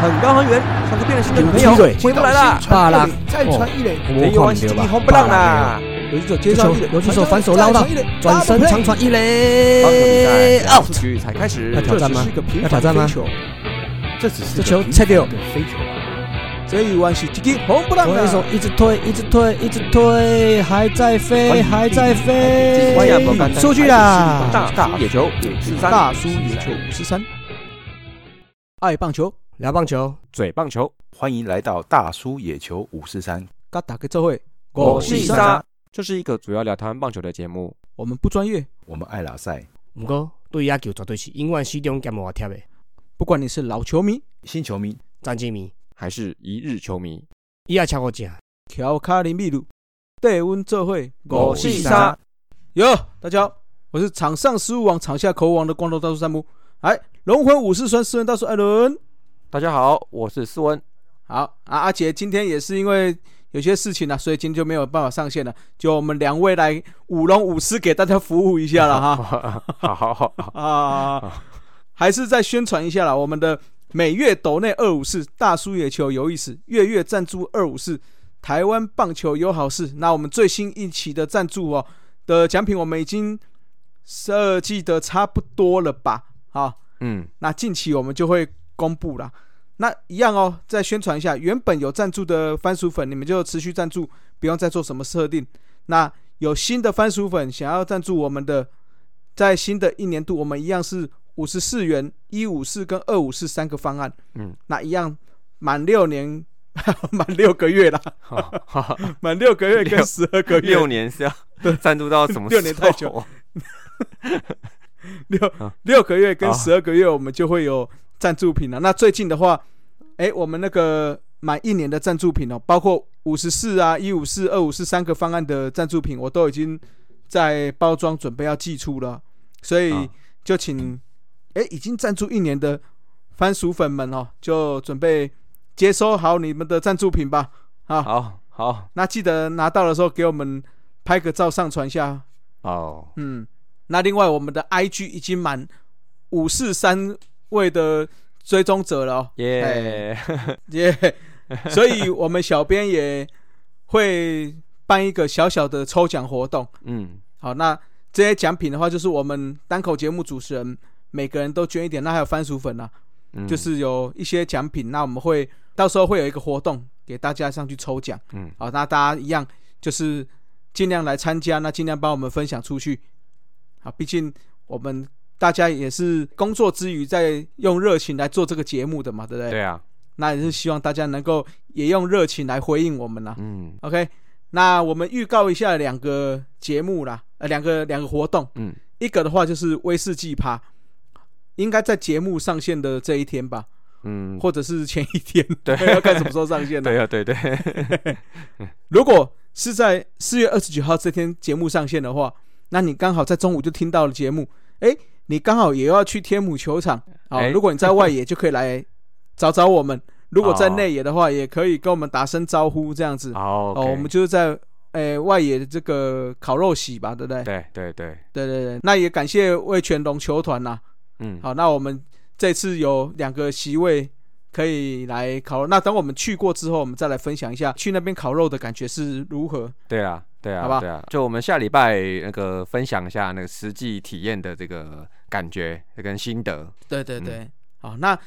很高很远，像是变了心的女朋友有回不来了。巴拉再传一垒，没有完击击红不让啦。游击手接球游击手反手捞到转身长传一垒棒球比赛两 out 才开始要，挑战吗要挑战吗这只是这球切掉。这一弯是击击红不让左手啊！一直推，一直推，一直推，还在飞，还在飞出去啦！大叔野球五四三，大叔野球五十三，爱棒球，聊棒球，嘴棒球，欢迎来到大叔野球五四三，嘎打个这会，我是沙，这是一个主要聊台湾棒球的节目。我们不专业，我们爱拉赛，不过对野球绝对是永远始终兼无贴的不管你是老球迷、新球迷。战绩迷，还是一日球迷，伊也超过正。乔卡林秘鲁，带阮做会我是沙，哟，大家好，我是场上失误王、场下口误王的光头大叔山姆。哎，龙魂武士酸斯文大叔艾伦。大家好，我是思文。好啊，阿杰今天也是因为有些事情呢、所以今天就没有办法上线了。就我们两位来舞龙舞狮给大家服务一下了哈。好好好，啊，还是再宣传一下啦，我们的每月斗内二五四大叔野球有意思，月月赞助二五四台湾棒球友好事。那我们最新一期的赞助哦的奖品，我们已经设计的差不多了吧？好，嗯，那近期我们就会公布啦。那一样哦，再宣传一下，原本有赞助的番薯粉，你们就持续赞助，不用再做什么设定。那有新的番薯粉想要赞助我们的，在新的一年度，我们一样是五十四元、一五四跟二五四三个方案。嗯，那一样满六年，满六个月啦，好好满六个月跟十二个月，六年是要赞助到什么？六年太久六啊六个月跟啊十二个月，我们就会有赞助品了。那最近的话，哎，我们那个满一年的赞助品哦，包括五十四啊、一五四、二五四三个方案的赞助品，我都已经在包装准备要寄出了，所以啊就请哎已经赞助一年的番薯粉们哦，就准备接收好你们的赞助品吧。啊，好好那记得拿到的时候给我们拍个照上传一下。哦，嗯，那另外我们的 IG 已经满五四三位的追踪者了。哦，耶，耶、所以我们小编也会办一个小小的抽奖活动。嗯，好，那这些奖品的话，就是我们单口节目主持人每个人都捐一点，那还有番薯粉啊，嗯。就是有一些奖品，那我们会到时候会有一个活动给大家上去抽奖。嗯，好，那大家一样就是尽量来参加，那尽量帮我们分享出去。好，毕竟我们大家也是工作之余在用热情来做这个节目的嘛，对不对？对啊，那也是希望大家能够也用热情来回应我们啦。嗯。OK，那我们预告一下两个节目啦，呃，两个两个活动，嗯，一个的话就是威士忌趴，应该在节目上线的这一天吧，嗯，或者是前一天，对。要看什么时候上线的。对啊，对对，如果是在四月二十九号这天节目上线的话，那你刚好在中午就听到了节目，诶，你刚好也要去天母球场啊、诶如果你在外野，就可以来找找我们；如果在哦内野的话，也可以跟我们打声招呼，这样子。好，哦，我们就是在诶外野的这个烤肉席吧，对不对？对对对，对对对。那也感谢魏全龙球团呐、嗯，好，那我们这次有两个席位可以来烤肉。那等我们去过之后，我们再来分享一下去那边烤肉的感觉是如何。对啊，对啊，好吧对啊，就我们下礼拜那个分享一下那个实际体验的这个感觉跟心得。对对对，好，那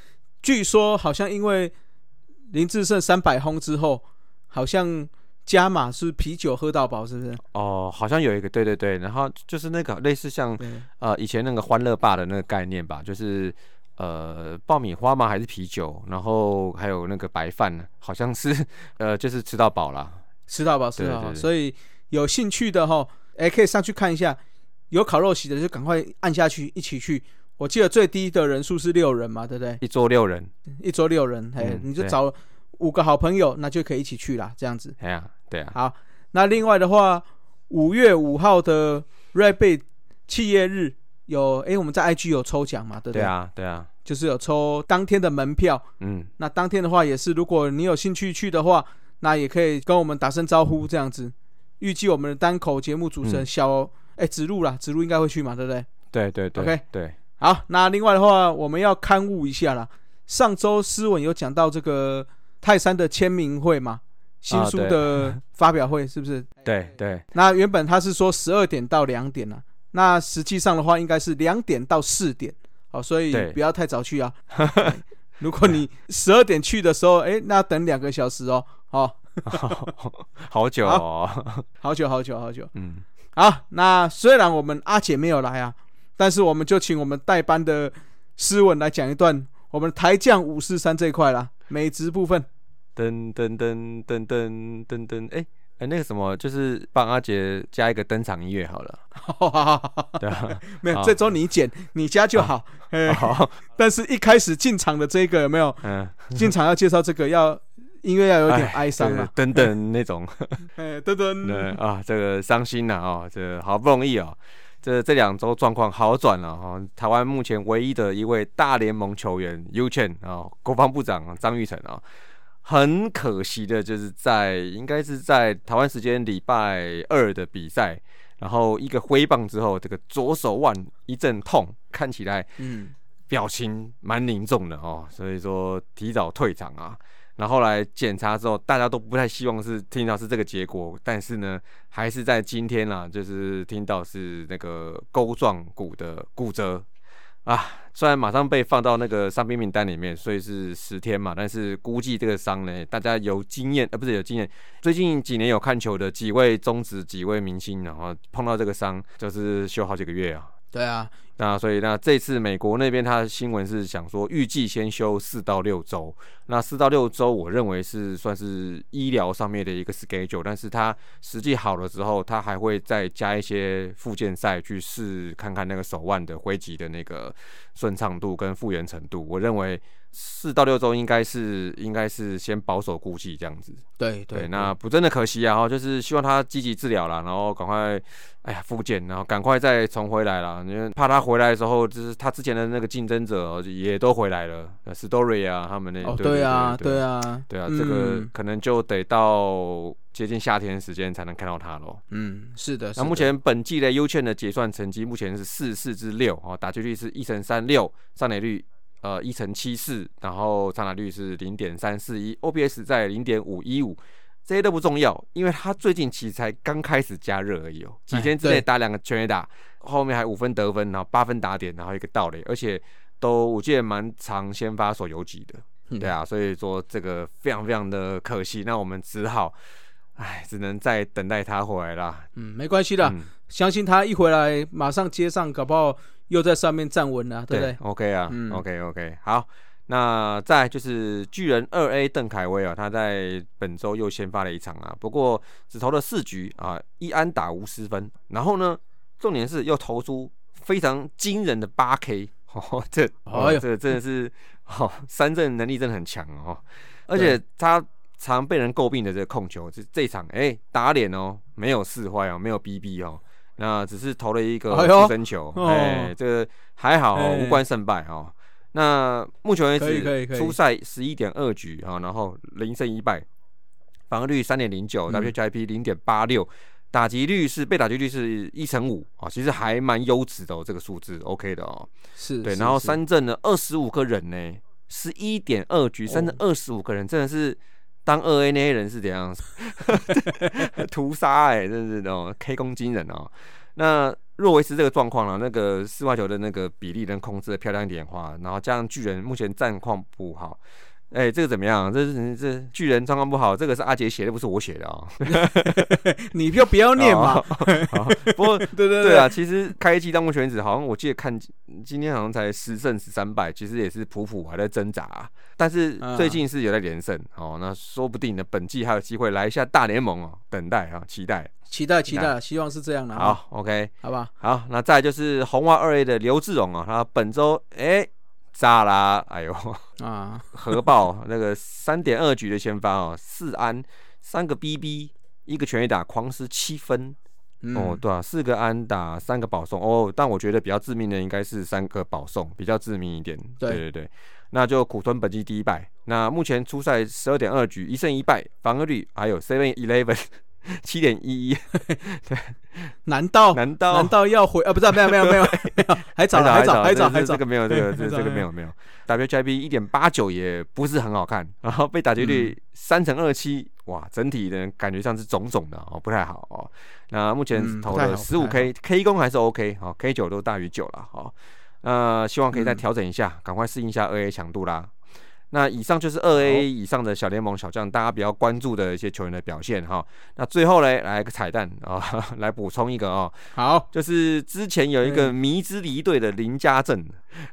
据说好像因为林志胜三百轰之后，好像加码是啤酒喝到饱，是不是？哦，好像有一个，对对对，然后就是那个类似像，呃以前那个欢乐霸的那个概念吧，就是呃爆米花吗？还是啤酒？然后还有那个白饭，好像是 呃就是吃到饱了。吃到饱，吃到饱。所以有兴趣的哈，哎，可以上去看一下。有烤肉席的就赶快按下去，一起去。我记得最低的人数是六人嘛，对不对？一桌六人，一桌六人，哎、嗯你就找五个好朋友，那就可以一起去啦，这样子。哎呀，对啊，好，那另外的话，五月五号的 Red Bay 企业日有，哎，我们在 IG 有抽奖嘛，对不对啊，对啊，就是有抽当天的门票。嗯，那当天的话也是，如果你有兴趣去的话，那也可以跟我们打声招呼，这样子。预计我们的单口节目主持人嗯小哎子路啦，子路应该会去嘛，对不对？对对对 OK 对，好，那另外的话，我们要刊物一下啦。上周诗文有讲到这个泰山的签名会嘛，新书的发表会是不是？对对，那原本他是说十二点到两点啊，那实际上的话应该是两点到四点，好，所以不要太早去啊。对 如果你十二点去的时候，哎，那等两个小时哦，好，好久哦，好久好久好久。嗯，好，那虽然我们阿姐没有来啊，但是我们就请我们代班的诗文来讲一段我们台将五四三这一块啦，美职部分。噔噔噔噔噔噔噔，哎哎，那个什么，就是帮阿杰加一个登场音乐好了，对啊，没有，好这周你剪，你加就好。哎、好，但是一开始进场的这个有没有？嗯，进场要介绍这个要音乐要有点哎哀伤啊。等等那种，哎，等等，对啊，这个伤心呐哦，这好不容易哦，这这两周状况好转了哈、哦。台湾目前唯一的一位大联盟球员 U Chen 啊，国防部长张玉成啊、很可惜的就是在应该是在台湾时间礼拜二的比赛，然后一个挥棒之后，这个左手腕一阵痛，看起来嗯，表情蛮凝重的哦，所以说提早退场啊。然后来检查之后，大家都不太希望是听到是这个结果，但是呢，还是在今天啦，就是听到是那个钩状骨的骨折啊。虽然马上被放到那个伤病名单里面，所以是十天嘛，但是估计这个伤呢，大家有经验，呃，不是有经验，最近几年有看球的几位中职几位明星，然后碰到这个伤，就是休好几个月啊。对啊，那所以那这次美国那边他的新闻是想说，预计先休四到六周。那四到六周，我认为是算是医疗上面的一个 schedule，但是他实际好了之后，他还会再加一些附件赛去试看看那个手腕的挥击的那个顺畅度跟复原程度。我认为四到六周应该是应该是先保守估计这样子。对对，那不真的可惜啊，哈，就是希望他积极治疗啦，然后赶快，哎呀，复健，然后赶快再重回来啦，因为怕他回来的时候，就是他之前的那个竞争者哦也都回来了，Story 啊，他们那，哦，对对啊，对对啊，对啊，这个嗯可能就得到接近夏天时间才能看到他喽。嗯，是的。那目前本季的优券的结算成绩目前是四四之六哦，打击率是一乘三六，上垒率呃一乘七四，然后上垒率是零点三四一，OBS 在零点五一五，这些都不重要，因为他最近其实才刚开始加热而已哦，几天之内打两个全垒打，后面还五分得分，然后八分打点，然后一个盗垒，而且都我记得蛮常先发手游击的，嗯对啊，所以说这个非常非常的可惜，那我们只好。唉，只能再等待他回来啦。嗯，没关系的，嗯相信他一回来马上接上，搞不好又在上面站稳了，对不对？？OK 啊、嗯 o k OK，好。那再就是巨人二 A 邓凯威啊，他在本周又先发了一场啊，不过只投了四局啊，一安打无失分。然后呢，重点是又投出非常惊人的八 K，哦，这哦哎呦。这真的是哦，三振能力真的很强哦，而且他常被人诟病的这个控球，这这场哎、打脸哦，没有四坏哦，没有 BB 哦，那只是投了一个哎呦。出生球，哦。哎、这个还好、无关胜败哦。那目前为止，初赛十一点二局啊，然后零胜一败，防御率三点零九嗯，WHIP 零点八六，打击率是被打击率是一成五啊，其实还蛮优质的哦，这个数字 OK 的哦。是，对，然后三阵呢二十五个人呢，十一点二局，三振二十五个人，真的是当二 A 那些人是怎样 屠杀哎、真的是哦 K 攻惊人哦。那若维持这个状况了，那个四坏球的那个比例能控制的漂亮一点的话，然后加上巨人目前战况不好。哎、这个怎么样？这是这巨人状况不好，这个是阿杰写的，不是我写的啊、你就不要念嘛。不过 对对对啊，，其实开季到目前为止，好像我记得看今天好像才十胜十三败，其实也是普普还在挣扎啊、但是嗯最近是有在连胜哦，那说不定呢，本季还有机会来一下大联盟哦，等待啊，期待。期待期待，希望是这样的。，好，OK，好吧。好，那再来就是红袜二 A 的刘志荣啊，他本周哎炸啦，哎呦，啊，核爆那个三点二局的先发哦，四安三个 BB，一个全垒打，狂失七分。嗯哦，，对啊，四个安打，三个保送哦，但我觉得比较致命的应该是三个保送，比较致命一点。对对对对，那就苦吞本季第一败。那目前初赛十二点二局，一胜一败，防御率还有 seven eleven 七点一一，对 难道难道难道要回啊？不是啊，没有没有没有 没有，还早了还早还早还早这这个。没有这个这这个没有没有，WHIP 一点八九也不是很好看，然后被打击率三乘二七，哇，整体的感觉上是肿肿的哦，不太好哦。那目前投了十五 K K 攻还是 OK，好 K 九都大于九了好。那希望可以再嗯调整一下，赶快适应一下二 A 强度啦。那以上就是二 A 以上的小联盟小将，大家比较关注的一些球员的表现哈。那最后嘞，来个彩蛋啊、来补充一个哦，好。就是之前有一个迷之离队的林家正，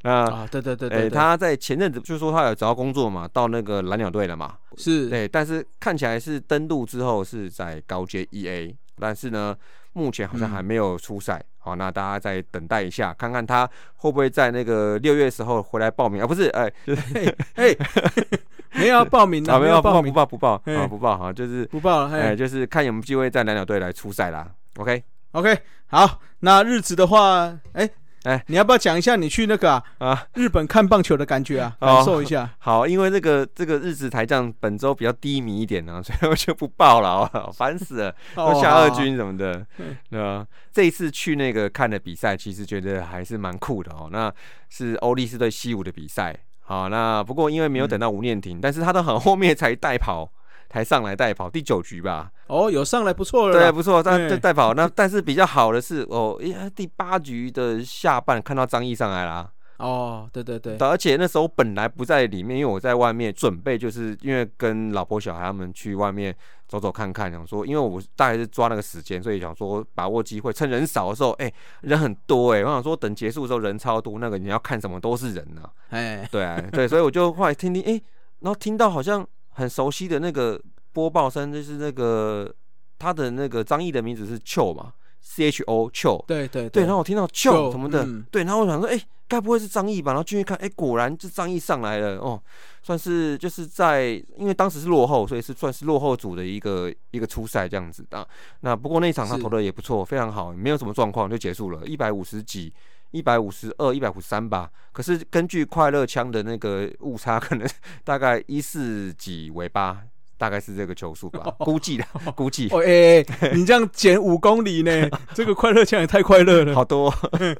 那啊，对对对诶、对，对他在前阵子就说他有找到工作嘛，到那个蓝鸟队了嘛，是。对，但是看起来是登陆之后是在高阶 EA，但是呢，目前好像嗯还没有出赛，好、那大家再等待一下，看看他会不会在那个六月时候回来报名啊？不是，哎、就是哎，没有要报名的，啊，没有有报名，不报不报不报啊不报哈，就是不报了。哎、嘿就是看有没有机会在蓝鸟队来出赛啦。OK，，OK，好，那日子的话，哎哎你要不要讲一下你去那个啊啊，日本看棒球的感觉啊？哦感受一下。好，因为这个这个日子台将本周比较低迷一点呢、所以我就不报了哦，烦死了。哦都下二，军什么的，对吧？这一次去那个看的比赛，其实觉得还是蛮酷的哦。那是欧力士对西武的比赛，好，那不过因为没有等到吴念婷，但是他都很后面才带跑，才上来带跑，第九局吧，哦，有上来不错了。对，不错，但哎对。带跑。那但是比较好的是，哦，呀第八局的下半看到张毅上来啦，哦，对对对，而且那时候本来不在里面，因为我在外面准备，就是因为跟老婆小孩他们去外面走走看看，想说，因为我大概是抓那个时间，所以想说把握机会，趁人少的时候，哎、人很多哎、我想说等结束的时候人超多，那个你要看什么都是人呐、哎，对啊，对，所以我就后来听听，哎、然后听到好像很熟悉的那个播报声，就是那个他的那个张译的名字是邱嘛，C H O 邱，对对对，然后我听到就救什么的，嗯对，然后我想说，哎、该不会是张译吧？然后进去看，哎、果然是张译上来了，哦，算是就是在，因为当时是落后，所以是算是落后组的一个一个初赛这样子的。那不过那一场他投的也不错，非常好，没有什么状况就结束了，一百五十几。一百五十二、一百五十三吧，可是根据快乐枪的那个误差，可能 大概一四几尾巴，大概是这个球速吧，估计的，估计哦，哎、哎你这样减五公里呢？这个快乐枪也太快乐了。好多。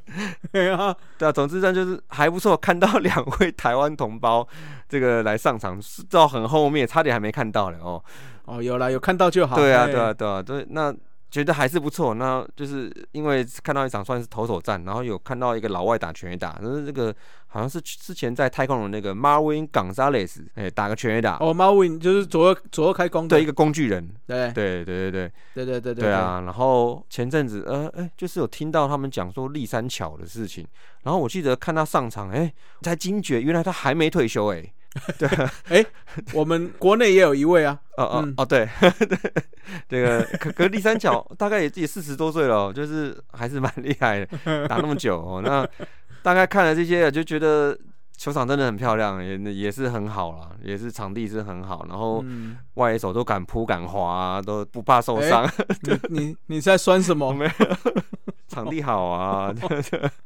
对啊，对啊，总之上就是还不错，看到两位台湾同胞这个来上场，是到很后面，差点还没看到了哦。哦，有啦，有看到就好。对啊，哎对啊，，对啊，对，那觉得还是不错。那就是因为看到一场算是投手战，然后有看到一个老外打全垒打，但是这个好像是之前在太空人那个 Marvin Gonzalez，哎、打个全垒打，哦，Marvin 就是左右左右开弓的。一个工具人，对对对对对对对对对啊。然后前阵子呃哎、就是有听到他们讲说立三桥的事情，然后我记得看他上场，哎、才惊觉原来他还没退休、哎。我们国内也有一位啊，哦哦嗯哦，对，对，这个可可是第三角大概也自己四十多岁了哦，就是还是蛮厉害的，打那么久哦。那大概看了这些，就觉得球场真的很漂亮，也也是很好啦，也是场地是很好，然后嗯，外野手都敢扑敢滑啊，都不怕受伤，你你你在酸什么？没有场地好啊，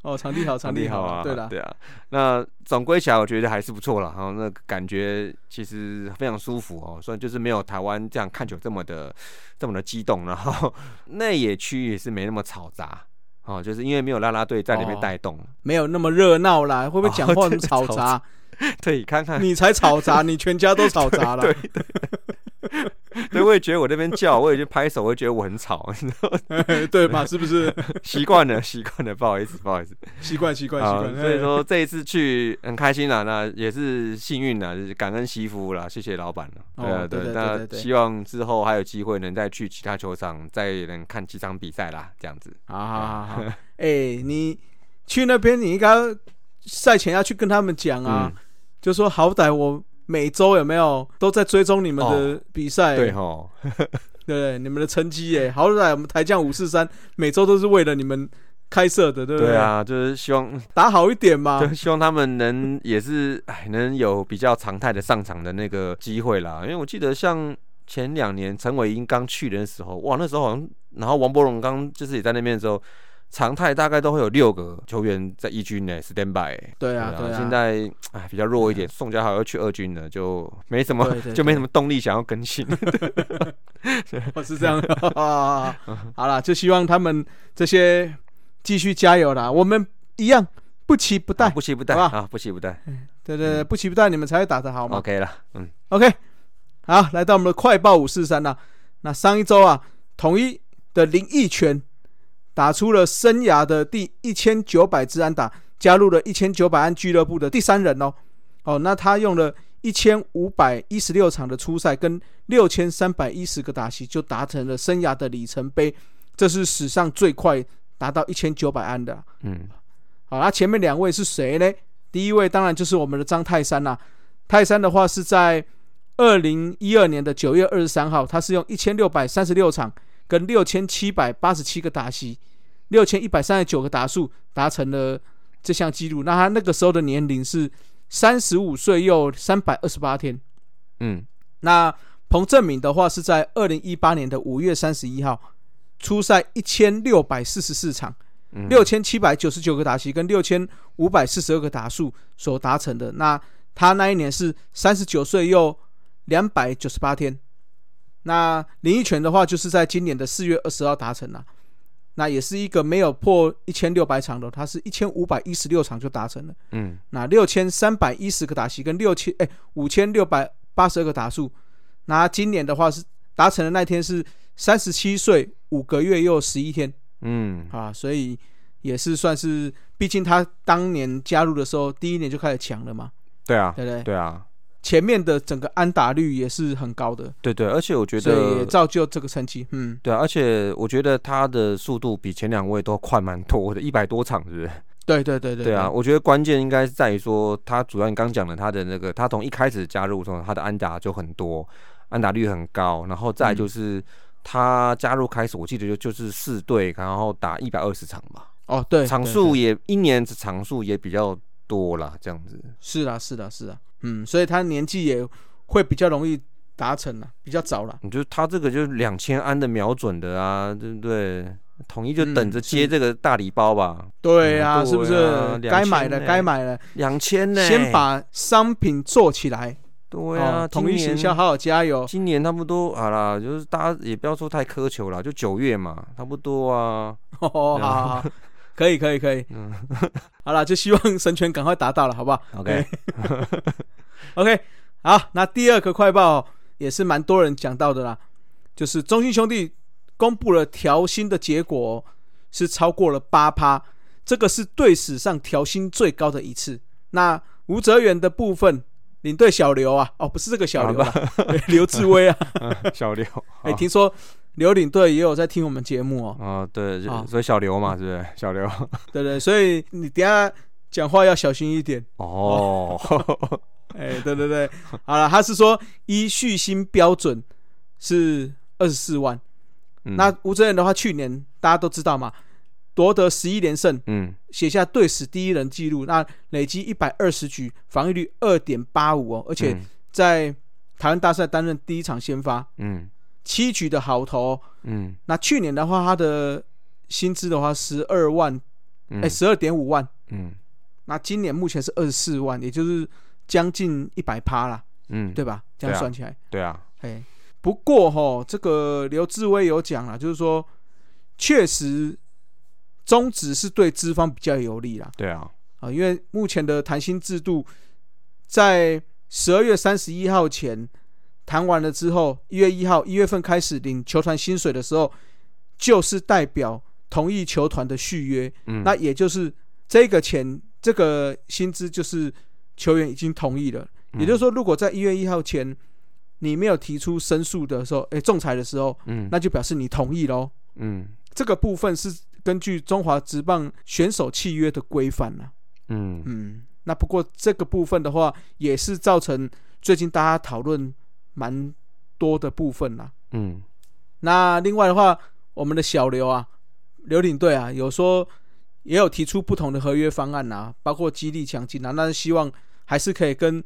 哦，场地好，场地好啊，对了，对啊。那总归起来，我觉得还是不错了，然后那感觉其实非常舒服哦，虽然就是没有台湾这样看球这么的这么的激动，然后 内野区也是没那么嘈杂。哦，就是因为没有啦啦队在里面哦带动，没有那么热闹啦。会不会讲话很吵杂？对，看看，你才吵杂，你全家都吵杂了。对对，我也觉得我那边叫，我也就拍手，我也觉得我很吵，你知道对吧？是不是？习惯了，习惯了，不好意思，不好意思。习惯习惯习啊，惯。所以说这一次去很开心啦，那也是幸运啦，就是感恩惜福啦，谢谢老板了。对啊，哦对那希望之后还有机会能再去其他球场，再能看几场比赛啦，这样子。好好好好，哎、你去那边，你应该赛前要去跟他们讲啊，嗯，就说好歹我每周有没有都在追踪你们的比赛、对吼，对？你们的成绩哎，好歹我们台将五四三每周都是为了你们开设的，对不对？对，啊，就是希望，打好一点嘛。就希望他们能也是，哎，能有比较常态的上场的那个机会啦。因为我记得像前两年陈伟英刚去的时候，哇，那时候好像，然后王柏荣刚就是也在那边的时候。常态大概都会有六个球员在一军呢，stand by 欸。对啊，对啊。现在哎比较弱一点，宋家豪又去二军了，就没什么 就没什么动力想要更新。哦，是这样。好了，就希望他们这些继续加油啦。我们一样不期不待啊。不期不待啊，不期不待。对对对，不期不待，你们才会打得好嘛。OK 了，嗯 OK，好，来到我们的快报五四三啦。那上一周啊，统一的林奕泉打出了生涯的第一千九百支安打，加入了一千九百安俱乐部的第三人哦。哦，那他用了一千五百一十六场的初赛跟六千三百一十个打席，就达成了生涯的里程碑，这是史上最快达到一千九百安的啊。嗯好，那前面两位是谁呢？第一位当然就是我们的张泰山啦、泰山的话是在二零一二年的九月二十三号，他是用一千六百三十六场跟六千七百八十七个打席，六千一百三十九个打数，达成了这项纪录。那他那个时候的年龄是三十五岁又三百二十八天。嗯那彭正敏的话是在二零一八年的五月三十一号，出赛一千六百四十四场。嗯，六千七百九十九个打席跟六千五百四十二个打数所达成的。那他那一年是三十九岁又两百九十八天。那林奕泉的话，就是在今年的四月二十号达成了。那也是一个没有破一千六百场的，他是一千五百一十六场就达成了。嗯那六千三百一十个打席跟六千哎五千六百八十二个打数，那今年的话是达成的那天是三十七岁五个月又十一天。嗯啊，所以也是算是，毕竟他当年加入的时候，第一年就开始强了嘛，对啊对不对？对啊前面的整个安打率也是很高的，对对，而且我觉得也得。造就这个成绩。嗯，对啊，而且我觉得他的速度比前两位都快蛮多的，一百多场，是不是？对对对对对啊，，我觉得关键应该是在于说，他主要你刚讲的他的那个，他从一开始加入的时候，他的安打就很多，安打率很高，然后再就是、他加入开始，我记得就就是四队，然后打一百二十场吧，哦对，场数也一年场数也比较多啦，这样子。是啊是啊是啊，嗯，所以他年纪也会比较容易达成了，比较早了。你就他这个就是两千安的瞄准的啊，对不对？统一就等着嗯接这个大礼包吧，对啊，嗯是不是？该买的该买的，两千呢？先把商品做起来。对啊，哦，统一今年行销好好加油。今年差不多好啦，就是大家也不要说太苛求了，就九月嘛，差不多啊。哦，好好好，可以可以可以。嗯好了，就希望神权赶快达到了，好不好 OK，？OK，好，那第二个快报也是蛮多人讲到的啦，就是中信兄弟公布了调薪的结果、哦、是超过了八趴，这个是队史上调薪最高的一次。那吴哲源的部分，领队小刘啊，哦，不是这个小刘啦，对 刘志威啊，小刘，哎、听说刘领队也有在听我们节目哦，哦，对，就所以小刘嘛，是不是？小刘，对对，所以你等一下讲话要小心一点。哦，哎，对对对，好了，他是说依续薪标准是二十四万。嗯。那吴哲源的话，去年大家都知道嘛，夺得十一连胜，嗯。写下队史第一人纪录，那累积一百二十局，防御率二点八五哦，而且嗯。在台湾大赛担任第一场先发，嗯七局的好投。哦。嗯。那去年的话，他的薪资的话十二万，嗯，哎，十二点五万。嗯。那今年目前是二十四万，也就是将近一百趴啦，嗯，对吧？这样算起来，对啊，哎，不过哈，这个刘志威有讲了，就是说，确实中止是对资方比较有利啦，对啊，啊，因为目前的谈薪制度在十二月三十一号前谈完了之后，一月一号一月份开始领球团薪水的时候，就是代表同意球团的续约，嗯，那也就是这个钱这个薪资就是球员已经同意了。也就是说，如果在一月一号前你没有提出申诉的时候，诶，仲裁的时候，嗯。那就表示你同意喽。嗯。这个部分是根据中华职棒选手契约的规范啦。嗯。嗯，那不过这个部分的话，也是造成最近大家讨论蛮多的部分啦。嗯那另外的话，我们的小刘啊，刘领队啊，有说也有提出不同的合约方案啊，包括激励奖金啊，那希望还是可以跟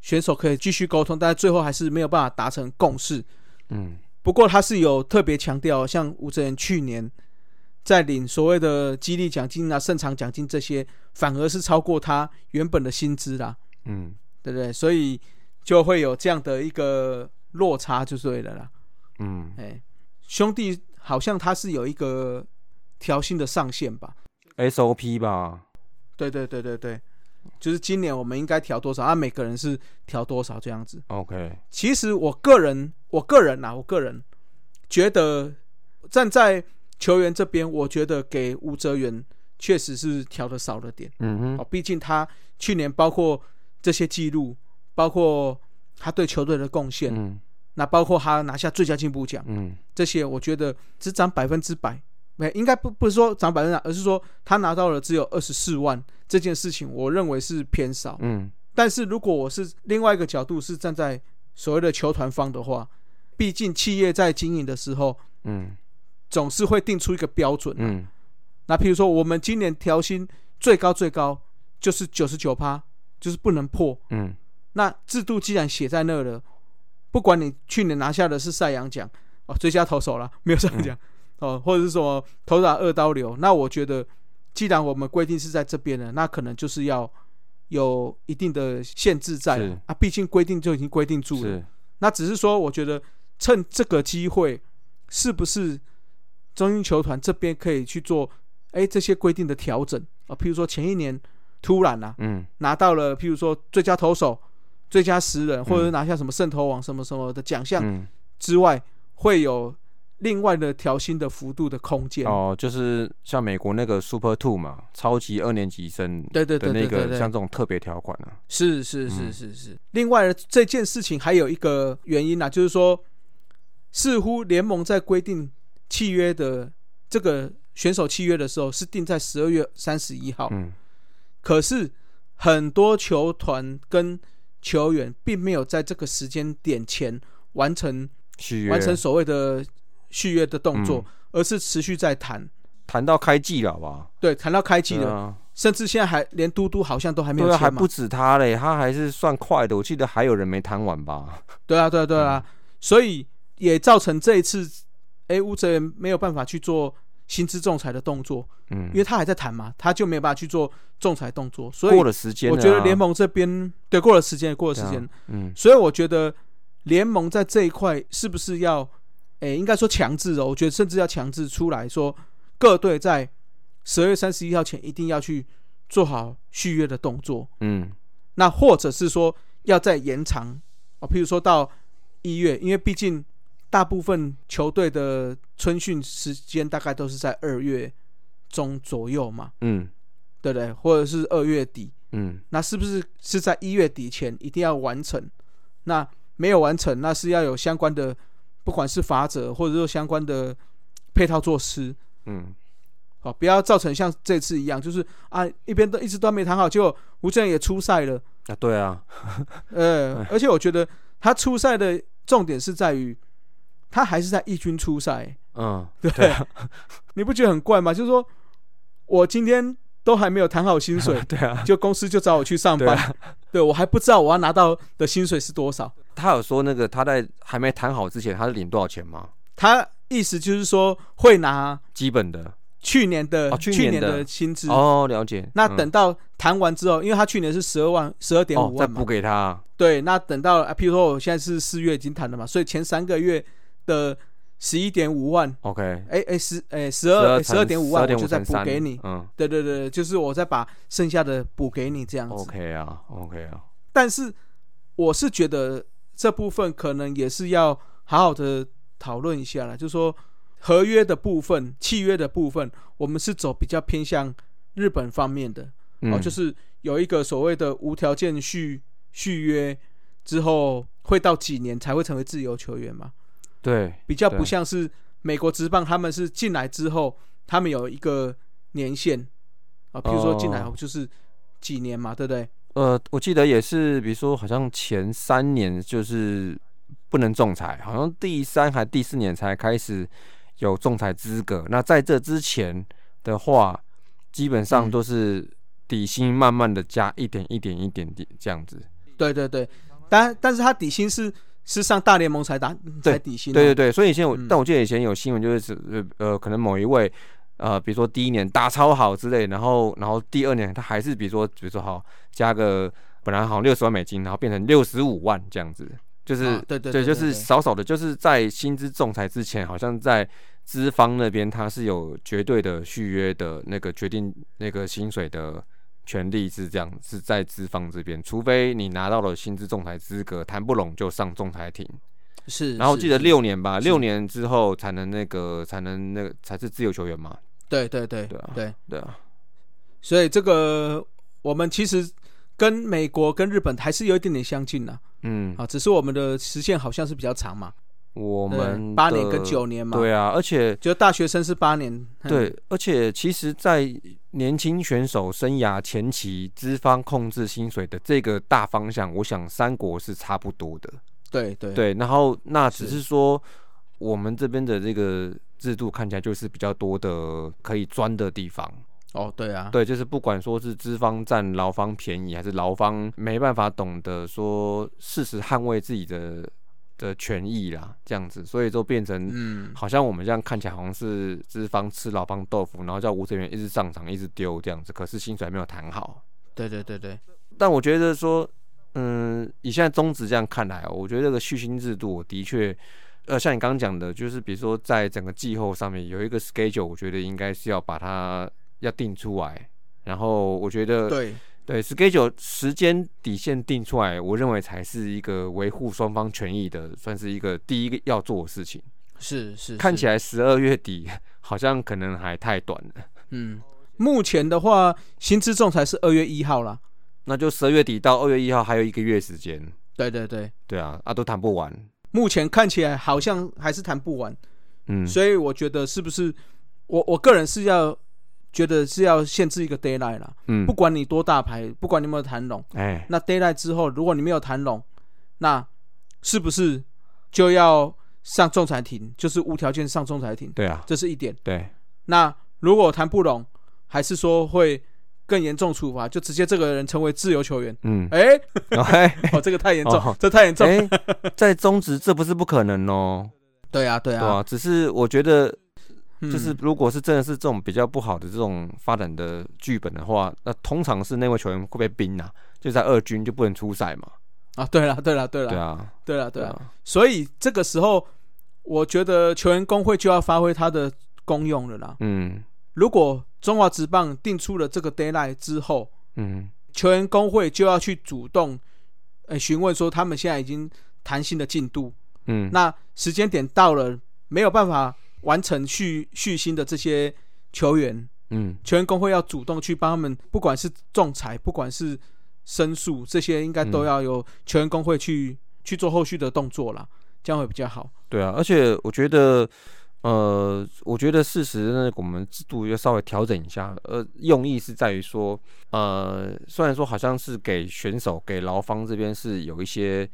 选手可以继续沟通，但是最后还是没有办法达成共识。嗯不过他是有特别强调，像吴哲源去年在领所谓的激励奖金啊、胜场奖金这些，反而是超过他原本的薪资啦，嗯对不对？所以就会有这样的一个落差，就对了啦。嗯哎，兄弟好像他是有一个调薪的上限吧？，SOP 吧，对对对对对，就是今年我们应该调多少啊？每个人是调多少这样子。OK，其实我个人，我个人呐、我个人觉得站在球员这边，我觉得给吴哲源确实是调的少了点哦，嗯哼，毕竟他去年包括这些记录，包括他对球队的贡献，嗯。那包括他拿下最佳进步奖，嗯。这些我觉得只涨百分之百，没应该不不是说涨百分之百，而是说他拿到了只有二十四万这件事情，我认为是偏少。嗯。但是如果我是另外一个角度，是站在所谓的球团方的话，毕竟企业在经营的时候，嗯。总是会定出一个标准、啊。嗯。那譬如说，我们今年调薪最高最高就是九十九趴，就是不能破。嗯那制度既然写在那了，不管你去年拿下的是赛扬奖哦，最佳投手啦，没有赛扬奖、哦，或者是什么投打二刀流，那我觉得，既然我们规定是在这边的，那可能就是要有一定的限制在是。啊，毕竟规定就已经规定住了。那只是说，我觉得趁这个机会，是不是中英球团这边可以去做哎这些规定的调整？啊？譬如说前一年突然啊，嗯。拿到了，譬如说最佳投手、最佳十人，或者是拿下什么圣头王什么什么的奖项嗯之外，会有另外的调薪的幅度的空间。哦，就是像美国那个 Super Two 嘛，超级二年级生对对对那个，像这种特别条款啊，是是是嗯是是。另外呢，这件事情还有一个原因啊，就是说，似乎联盟在规定契约的这个选手契约的时候，是定在十二月三十一号。嗯可是很多球团跟球员并没有在这个时间点前完成完成所谓的续约的动作，嗯而是持续在谈。谈到开季了，吧？对，谈到开季了，啊，甚至现在还连嘟嘟好像都还没有还不。止他嘞，他还是算快的，我记得还有人没谈完吧？对啊，对啊，对啊，嗯所以也造成这一次，哎，吴哲没有办法去做薪资仲裁的动作，嗯。因，为他还在谈嘛，他就没有办法去做仲裁动作。所以过了时间我觉得联盟这边对过了时间，过了时间，嗯。所以我觉得联盟在这一块是不是要，诶，应该说强制哦，我觉得甚至要强制出来说，各队在十二月三十一号前一定要去做好续约的动作，嗯。那或者是说要再延长哦，譬如说到一月，因为毕竟大部分球队的春训时间大概都是在二月中左右嘛，嗯。对不对？或者是二月底，嗯。那是不是是在一月底前一定要完成？那没有完成，那是要有相关的，不管是法则或者说相关的配套措施，嗯。好，不要造成像这次一样，就是啊一边都一直都没谈好，结果吴镇也出赛了，啊，对啊，呃，而且我觉得他出赛的重点是在于，他还是在义军出赛，嗯，对不对？你不觉得很怪吗？就是说我今天都还没有谈好薪水，对啊，就公司就找我去上班，对啊，对我还不知道我要拿到的薪水是多少。他有说那个他在还没谈好之前，他是领多少钱吗？他意思就是说会拿基本的。去年的、哦去年年的薪资，哦，了解。嗯。那等到谈完之后，因为他去年是十二万、十二点五，万嘛。哦再补，给他，对，那等到啊，譬如说我现在是四月已经谈了嘛，所以前三个月的十一点五万，OK，哎哎十哎十二十二点五万，我就再补给你。嗯对对对，就是我再把剩下的补给你这样子。，OK 啊，OK 啊，但是我是觉得这部分可能也是要好好的讨论一下了，就是说合约的部分、契约的部分，我们是走比较偏向日本方面的、嗯哦，就是有一个所谓的无条件续续约之后，会到几年才会成为自由球员嘛？对，比较不像是美国职棒，他们是进来之后，他们有一个年限啊，比如说进来哦就是几年嘛，对不对？呃，我记得也是，比如说好像前三年就是不能仲裁，好像第三还第四年才开始有仲裁资格。那在这之前的话，基本上嗯都是底薪慢慢的加一点一点一点点这样子。对对对，但但是他底薪是是上大联盟才打对才底薪、哦，对对对，所以以前我，嗯。但我记得以前有新闻就是呃呃，可能某一位呃，比如说第一年打超好之类，然后然后第二年他还是比如说比如说好加个本来好像六十万美金，然后变成六十五万这样子，就是、啊对对对，就是少少的，就是在薪资仲裁之前，好像在资方那边他是有绝对的续约的那个决定那个薪水的权利是这样，是在资方这边，除非你拿到了薪资仲裁资格，谈不拢就上仲裁庭。是，然后记得六年吧，六年之后才能那个才能那个才是自由球员嘛，对对对对啊对，对啊，所以这个我们其实跟美国跟日本还是有一点点相近的嗯，啊，只是我们的时限好像是比较长嘛，对我们八年跟九年嘛，对啊，而且就大学生是八年，嗯对，而且其实，在年轻选手生涯前期，资方控制薪水的这个大方向，我想三国是差不多的。对对对，然后那只是是说，我们这边的这个制度看起来就是比较多的可以钻的地方。哦对啊，对，就是不管说是资方占劳方便宜，还是劳方没办法懂得说适时捍卫自己的的权益啦，这样子，所以就变成嗯，好像我们这样看起来好像是资方吃老方豆腐，然后叫吴成元一直上场一直丢这样子，可是薪水还没有谈好。对对对对，但我觉得说，嗯，以现在宗旨这样看来哦，我觉得这个续薪制度的确，呃，像你刚刚讲的，就是比如说在整个季后上面有一个 schedule，我觉得应该是要把它要定出来。然后我觉得对对 schedule 时间底线定出来，我认为才是一个维护双方权益的，算是一个第一个要做的事情。是是，看起来十二月底好像可能还太短了，嗯，目前的话，薪资仲裁是二月一号啦。那就十二月底到二月一号还有一个月时间。对对对，对啊，啊都谈不完。目前看起来好像还是谈不完，嗯，所以我觉得是不是我我个人是要觉得是要限制一个 d a y l i g h t 啦，嗯。不管你多大牌，不管你有没有谈拢，哎，那 d a y l i g h t 之后，如果你没有谈拢，那是不是就要上仲裁庭，就是无条件上仲裁庭？对啊，这是一点。对，那如果谈不拢，还是说会更严重处罚，就直接这个人成为自由球员？嗯，哎、这个太严重，哦。这太严重。哎，在中职这不是不可能哦，对啊，对啊，对啊，只是我觉得，嗯就是如果是真的是这种比较不好的这种发展的剧本的话，那通常是那位球员会被冰啊，就在二军就不能出赛嘛，啊，对了，对了，对了，对啊，对了，对了。啊，所以这个时候，我觉得球员工会就要发挥它的功用了啦。嗯。如果中华职棒定出了这个 d a y l i g h t 之后，嗯。球员工会就要去主动，呃，询问说他们现在已经谈薪的进度，嗯，那时间点到了，没有办法完成续续薪的这些球员，嗯球员工会要主动去帮他们，不管是仲裁，不管是申诉，这些应该都嗯要由球员工会去去做后续的动作啦，这样会比较好。对啊，而且我觉得，呃，我觉得事实呢，我们制度要稍微调整一下。呃，用意是在于说，呃，虽然说好像是给选手、给劳方这边是有一些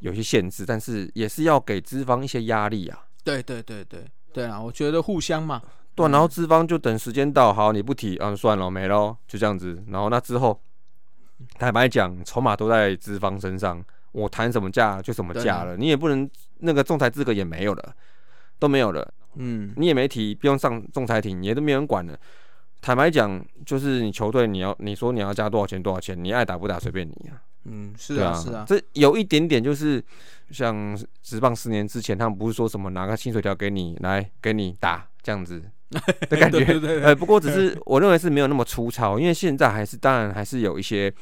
有一些限制，但是也是要给资方一些压力啊。对对对对对啊，我觉得互相嘛，对啊、然后资方就等时间到，好，你不提，嗯，算了，没咯，就这样子。然后那之后，坦白讲，筹码都在资方身上，我谈什么价就什么价了，你也不能那个仲裁资格也没有了，都没有了。嗯，你也没提，不用上仲裁庭，也都没人管了。坦白讲，就是你球队你要你说你要加多少钱多少钱，你爱打不打随便你啊。嗯，是对啊是啊，这有一点点就是像职棒十年之前，他们不是说什么拿个薪水条给你来给你打这样子的感觉。对对对对呃，不过只是我认为是没有那么粗糙，因为现在还是当然还是有一些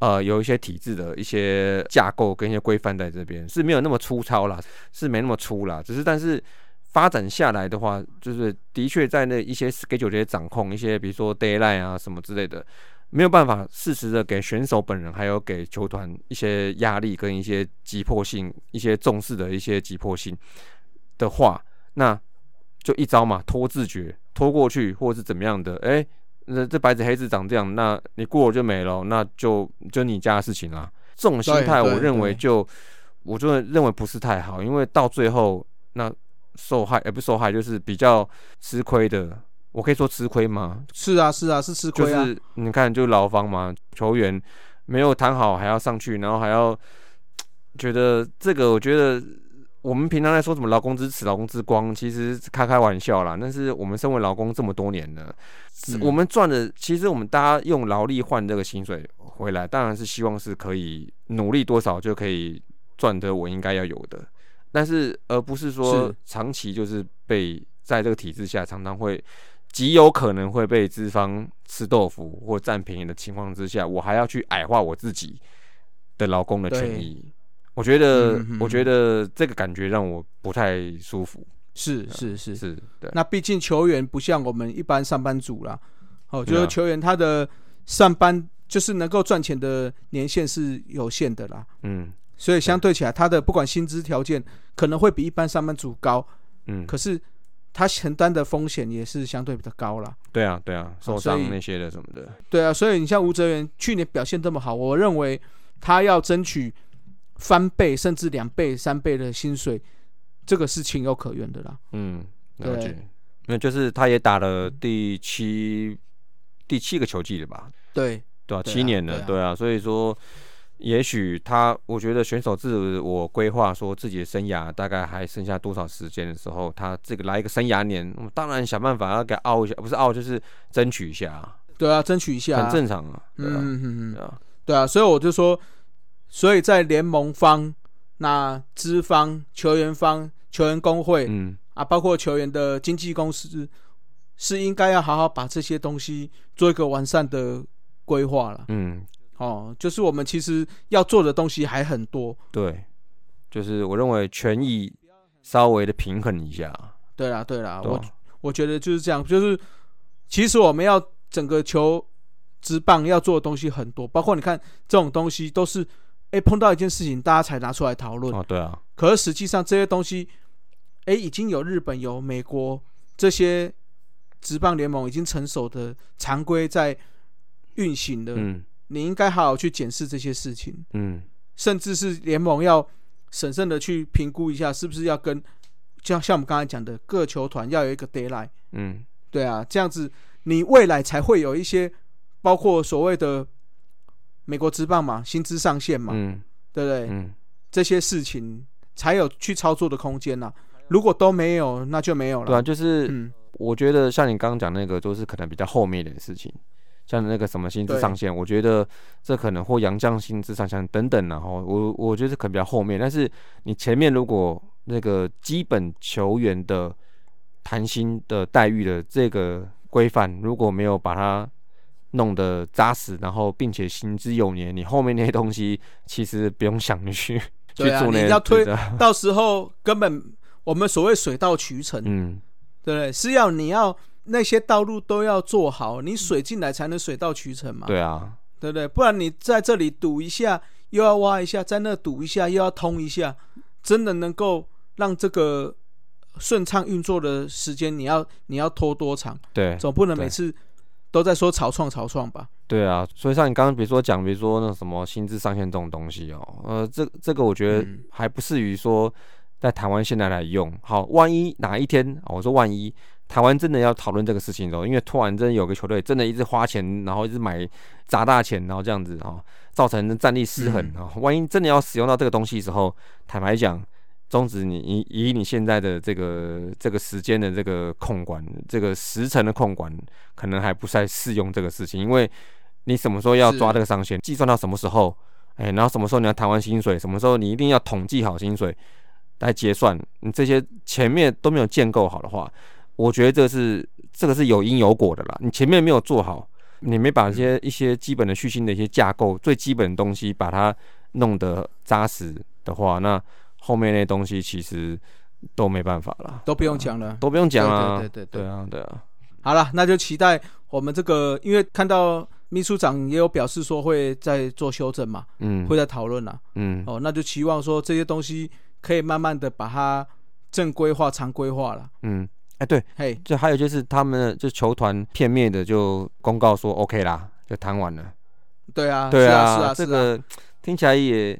呃有一些体制的一些架构跟一些规范在这边，是没有那么粗糙啦，是没那么粗啦。只是但是发展下来的话，就是的确在那一些 schedule 这些掌控，一些比如说 d a y l i n e 啊什么之类的。没有办法适时的给选手本人，还有给球团一些压力跟一些急迫性、一些重视的一些急迫性的话，那就一招嘛，拖自觉，拖过去或者是怎么样的，哎、那这白纸黑字长这样，那你过了就没了，那就就你家的事情啦。这种心态，我认为就，我就认为不是太好，因为到最后那受害，也、不是受害，就是比较吃亏的。我可以说吃亏吗？是啊是啊是吃亏啊，是你看，就劳方嘛，球员没有谈好还要上去，然后还要觉得这个，我觉得我们平常在说什么劳工之耻、劳工之光，其实开开玩笑啦。但是我们身为劳工这么多年了，嗯我们赚的，其实我们大家用劳力换这个薪水回来，当然是希望是可以努力多少就可以赚得我应该要有的，但是而不是说长期就是被在这个体制下，常常会极有可能会被资方吃豆腐或占便宜的情况之下，我还要去矮化我自己的劳工的权益。我觉得，我觉得这个感觉让我不太舒服。是是是。是，对，那毕竟球员不像我们一般上班族啦，哦，就对啊是球员他的上班就是能够赚钱的年限是有限的啦，嗯所以相对起来，他的不管薪资条件可能会比一般上班族高，嗯，可是他承担的风险也是相对比较高啦。对啊，对啊，受伤那些的什么的，对啊，所以你像吴哲源去年表现这么好，我认为他要争取翻倍甚至两倍、三倍的薪水，这个是情有可原的啦。嗯，了对解。那就是他也打了第七第七个球季了吧？对，对啊，七年了，对啊对啊，所以说，也许他，我觉得选手自我规划说自己的生涯大概还剩下多少时间的时候，他这个来一个生涯年，我们当然想办法要给他凹一下，不是凹就是争取一下啊，对啊，争取一下、啊，很正常啊，对啊，嗯嗯嗯嗯，对啊，对啊，所以我就说，所以在联盟方、那资方、球员方、球员工会、嗯，啊，包括球员的经纪公司，是应该要好好把这些东西做一个完善的规划了。嗯，哦，就是我们其实要做的东西还很多。对，就是我认为权益稍微的平衡一下，对啦，对啦，我我觉得就是这样，就是其实我们要整个球职棒要做的东西很多，包括你看这种东西都是，哎，碰到一件事情大家才拿出来讨论。哦，对啊，可是实际上这些东西，哎，已经有日本、有美国这些职棒联盟已经成熟的常规在运行的，嗯你应该好好去检视这些事情，嗯，甚至是联盟要审慎的去评估一下，是不是要跟像像我们刚才讲的各球团要有一个 d a y l i g h t 嗯，对啊，这样子你未来才会有一些包括所谓的美国职棒嘛，薪资上限嘛，嗯。对不对？嗯，这些事情才有去操作的空间呐、如果都没有，那就没有了。对啊，就是嗯，我觉得像你刚刚讲那个，都是可能比较后面一点的事情，像那个什么薪资上限，我觉得这可能或杨将薪资上限等等然后我我觉得这可能比较后面，但是你前面如果那个基本球员的谈薪的待遇的这个规范，如果没有把它弄得扎实，然后并且行之有年，你后面那些东西其实不用想你去 去做那些你要推到时候根本我们所谓水到渠成，嗯，对不对？是要你要那些道路都要做好，你水进来才能水到渠成嘛，对啊，对不对？不然你在这里堵一下，又要挖一下，在那堵一下，又要通一下，真的能够让这个顺畅运作的时间，你要你要拖多长？对，总不能每次都在说草创草创吧？对啊，所以像你刚刚比如说讲，比如说那什么薪资上限这种东西哦，呃，这这个我觉得嗯还不适于说在台湾现在来用。好，万一哪一天，哦我说万一台湾真的要讨论这个事情的时候，因为突然真的有个球队真的一直花钱，然后一直买砸大钱，然后这样子哦，造成战力失衡嗯啊、哦。万一真的要使用到这个东西的时候，坦白讲，终止你以以你现在的这个这个时间的这个控管，这个时程的控管，可能还不太适用这个事情，因为你什么时候要抓这个上限，计算到什么时候，哎、然后什么时候你要谈完薪水，什么时候你一定要统计好薪水来结算，你这些前面都没有建构好的话，我觉得这是这个是有因有果的啦。你前面没有做好，你没把一些一些基本的续新的一些架构、最基本的东西把它弄得扎实的话，那后面那些东西其实都没办法了，都不用讲了。都不用讲啊。对对对对对啊，对啊，好了，那就期待我们这个，因为看到秘书长也有表示说会再做修正嘛，嗯会再讨论啦。嗯，哦，那就期望说这些东西可以慢慢的把它正规化、常规化了。嗯，哎、对，嘿，就还有就是他们就球团片面的就公告说 OK 啦，就谈完了。对啊，对啊，是啊，是啊这个听起来也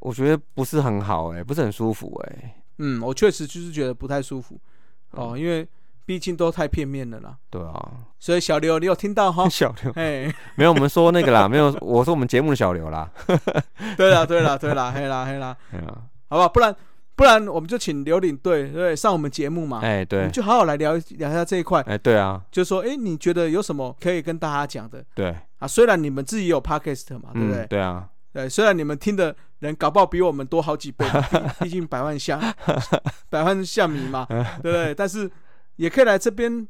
我觉得不是很好哎、不是很舒服哎、嗯，我确实就是觉得不太舒服哦，因为毕竟都太片面了啦。对啊，所以小刘，你有听到哈？小刘 嘿，没有我们说那个啦，没有我说我们节目的小刘啦。对啦，对啦，对啦，嘿啦，嘿啦，对啊，好吧，不然不然我们就请刘领队对上我们节目嘛，哎，对我们，就好好来聊一聊一下这一块，哎，对啊，就说哎，你觉得有什么可以跟大家讲的对，啊？虽然你们自己有 podcast 嘛，对不对？嗯，对啊，对，虽然你们听的人搞不好比我们多好几倍，毕毕竟百万象 百万象迷嘛，对不对？但是也可以来这边，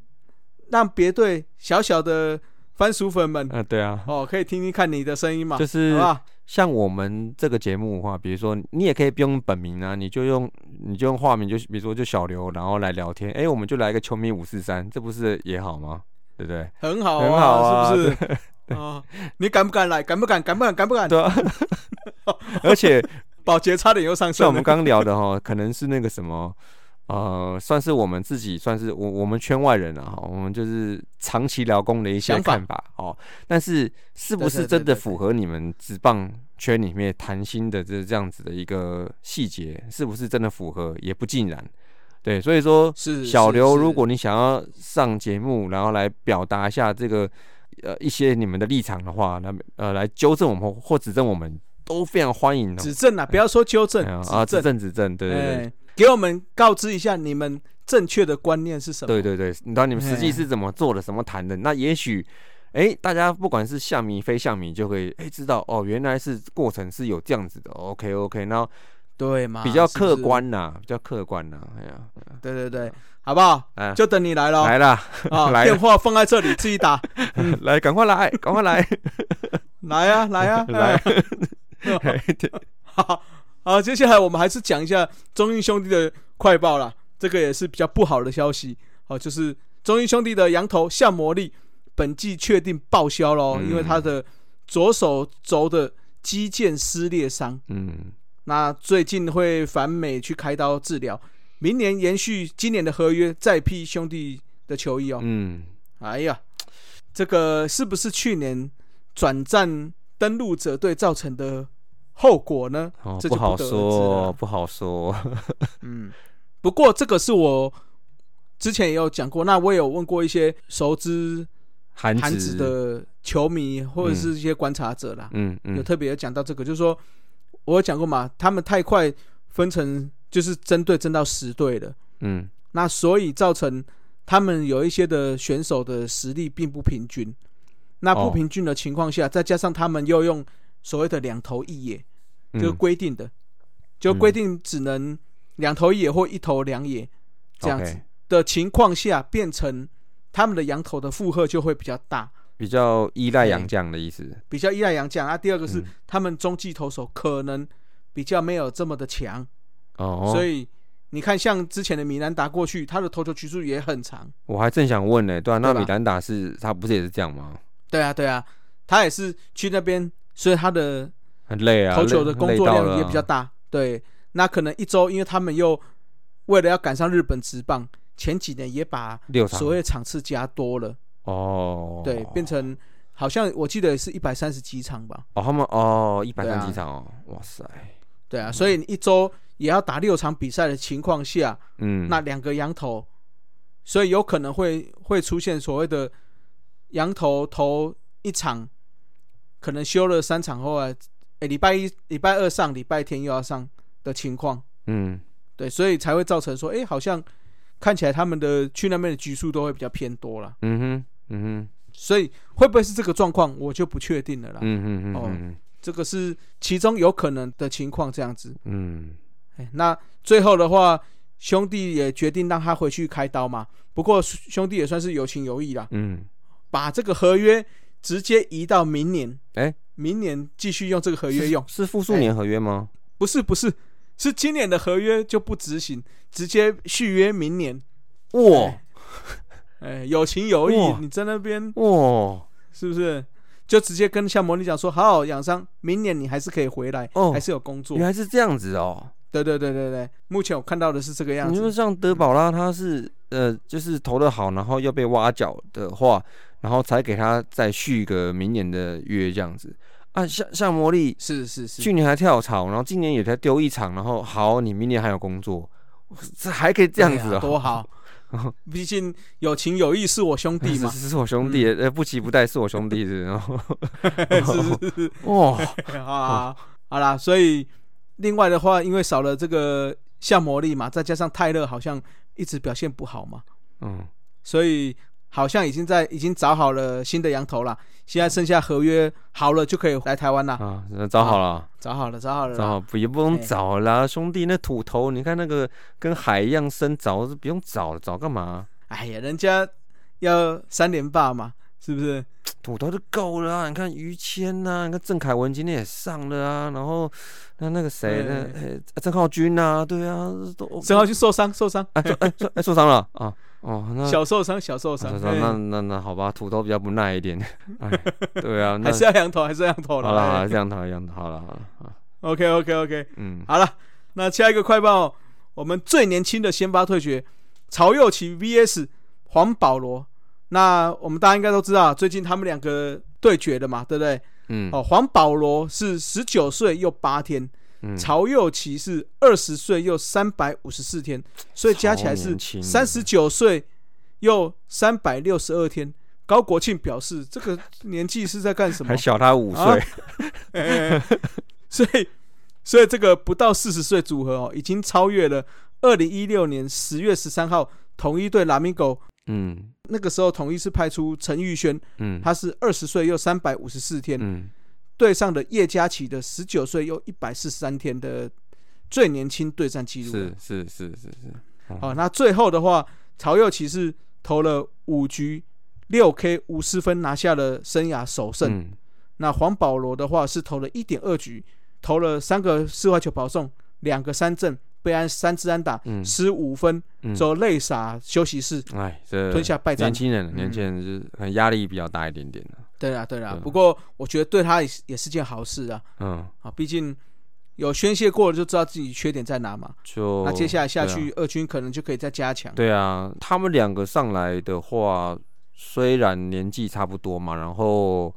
让别队小小的番薯粉们嗯，对啊，哦，可以听听看你的声音嘛，就是好吧？像我们这个节目的话，比如说你也可以不用本名啊，你就用你就用化名，就比如说就小刘，然后来聊天，哎，我们就来个球迷五四三，这不是也好吗？对不对？很好、很好啊是不是？啊，你敢不敢来？敢不敢？敢不敢？敢不敢？对啊，而且保洁差点又上升了。像我们刚聊的哈，可能是那个什么，呃，算是我们自己，算是我我们圈外人啊，哈，我们就是长期聊工的一些看法哦。但是是不是真的符合你们职棒圈里面谈心的这这样子的一个细节，是不是真的符合，也不尽然。对，所以说是小刘，如果你想要上节目，然后来表达一下这个呃一些你们的立场的话，那呃来纠正我们或或指正我们，都非常欢迎的。指正啊，不要说纠正啊，指指正，指正，对对给我们告知一下你们正确的观念是什么。对对对，你知道你们实际哎是怎么做的，怎么谈的？那也许，哎，大家不管是像迷非像迷，就可以哎知道哦，原来是过程是有这样子的。OK OK，然后对嘛，比较客。观呐，比较客观呐。哎呀，对对对，好不好？哎，就等你来了来啦，啊，电话放在这里，自己打。来，赶快来，赶快来，来呀，来呀，来好，好，接下来我们还是讲一下中英兄弟的快报啦。这个也是比较不好的消息。好，就是中英兄弟的羊头夏魔力本季确定报销喽，嗯。因为他的左手肘的肌腱撕裂伤，嗯，那最近会返美去开刀治疗，明年延续今年的合约，再批兄弟的球衣哦。嗯，哎呀，这个是不是去年转战登陆者队造成的后果呢？哦，这就不好说，不好说。嗯，不过这个是我之前也有讲过，那我也有问过一些熟知韩韩职的球迷或者是一些观察者啦，嗯嗯。有特别讲到这个，就是说我有讲过嘛，他们太快分成就是针对争到十队了，嗯。那所以造成他们有一些的选手的实力并不平均。那不哦。平均的情况下，再加上他们又用所谓的两头一野，就规定的，就规定只能两头一野或一头两野这样子的情况下，变成他们的羊头的负荷就会比较大，比较依赖哎洋将的意思。比较依赖洋将。啊，第二个是嗯他们中继投手可能比较没有这么的强，哦，所以你看，像之前的米兰达过去，他的投球局数也很长。我还正想问呢，对啊，那米兰达是他不是也是这样吗？对啊，对啊，他也是去那边，所以他的很累啊，投球的工作量也比较。大。对，那可能一周，因为他们又为了要赶上日本职棒，前几年也把所谓场次加多了，哦，对，变成好像我记得是一百三十几场吧。哦，他们哦一百三十几场哦，哇塞，对啊，所以你一周也要打六场比赛的情况下，嗯，那两个羊头，所以有可能会会出现所谓的羊头投一场，可能休了三场后啊，诶，礼拜一、礼拜二上，礼拜天又要上的情况。嗯对，所以才会造成说，哎，好像看起来他们的去那边的局数都会比较偏多了。嗯哼嗯哼所以会不会是这个状况，我就不确定了啦。嗯哼嗯哦这个是其中有可能的情况，这样子。嗯哎，那最后的话，兄弟也决定让他回去开刀嘛。不过兄弟也算是有情有义啦，嗯，把这个合约直接移到明年。哎明年继续用这个合约用，是复数年合约吗？不是不是，是今年的合约就不执行，直接续约明年。哇哎，有情有义，你在那边哇是不是？就直接跟像魔力讲说，好好养伤，明年你还是可以回来，哦还是有工作原。来是这样子哦。对对对对对，目前我看到的是这个样子你说。像德保拉他是呃，就是投的好，然后又被挖角的话，然后才给他再续个明年的约这样子。啊。像像魔力是是是，去年还跳槽，然后今年也才丢一场，然后好，你明年还有工作，这还可以这样子对啊哦，多好。毕竟有情有义是我兄弟嘛，是是我兄弟，呃，不急不待是我兄弟是，然后是是是，哇，啊，好啦，所以另外的话，因为少了这个像魔力嘛，再加上泰勒好像一直表现不好嘛，嗯，所以好像已经在已经找好了新的羊头了，现在剩下合约好了就可以来台湾了，啊，找好了，找好了，找好了，找好，不也不用哎找啦，兄弟，那土头，你看那个跟海一样深，找是不用找了，找干嘛？哎呀，人家要三连霸嘛，是不是？土头就够了啊！你看于谦呐、你看郑凯文今天也上了啊，然后那那个谁，那对。哎郑浩君呐、对啊，都郑浩君受伤，受伤，哎受哎受哎受伤了啊哦，那小受伤，小受啊伤，那哎。那那好吧，土豆比较不耐一点，哎，对啊，还是要羊头，还是要羊头好了好了。了，这样头这样好了好了，好 OK OK OK，嗯，好了，那下一个快报，我们最年轻的先发退学，曹佑齐 VS 黄保罗。那我们大家应该都知道，最近他们两个对决的嘛，对不对？嗯。哦，黄保罗是十九岁又八天，嗯，曹佑齐是二十岁又三百五十四天，所以加起来是三十九岁又三百六十二天。高国庆表示，这个年纪是在干什么？还？小他五啊？岁，哎。所以，所以这个不到四十岁组合哦，已经超越了二零一六年十月十三号统一对拉米狗。嗯。那个时候统一是派出陈玉轩，嗯。他是二十岁又三百五十四天，嗯，对上的叶嘉琪的十九岁又一百四十三天的最年轻对战记录。是是是是是，哦，那最后的话，曹佑琪是投了五局六 K 五十分，拿下了生涯首胜。嗯。那黄保罗的话是投了一点二局，投了三个四坏球保送，两个三振，被安三支安打，嗯。十五分，嗯。之后泪洒休息室，哎，这吞下败战。年。轻人，嗯。年轻人就是压力比较大一点点的，对啊，对啊。不过我觉得对他也是也是件好事啊，嗯，啊，毕竟有宣泄过了，就知道自己缺点在哪嘛。就那接下来下去，二军可能就可以再加强。对啊，他们两个上来的话，虽然年纪差不多嘛，然后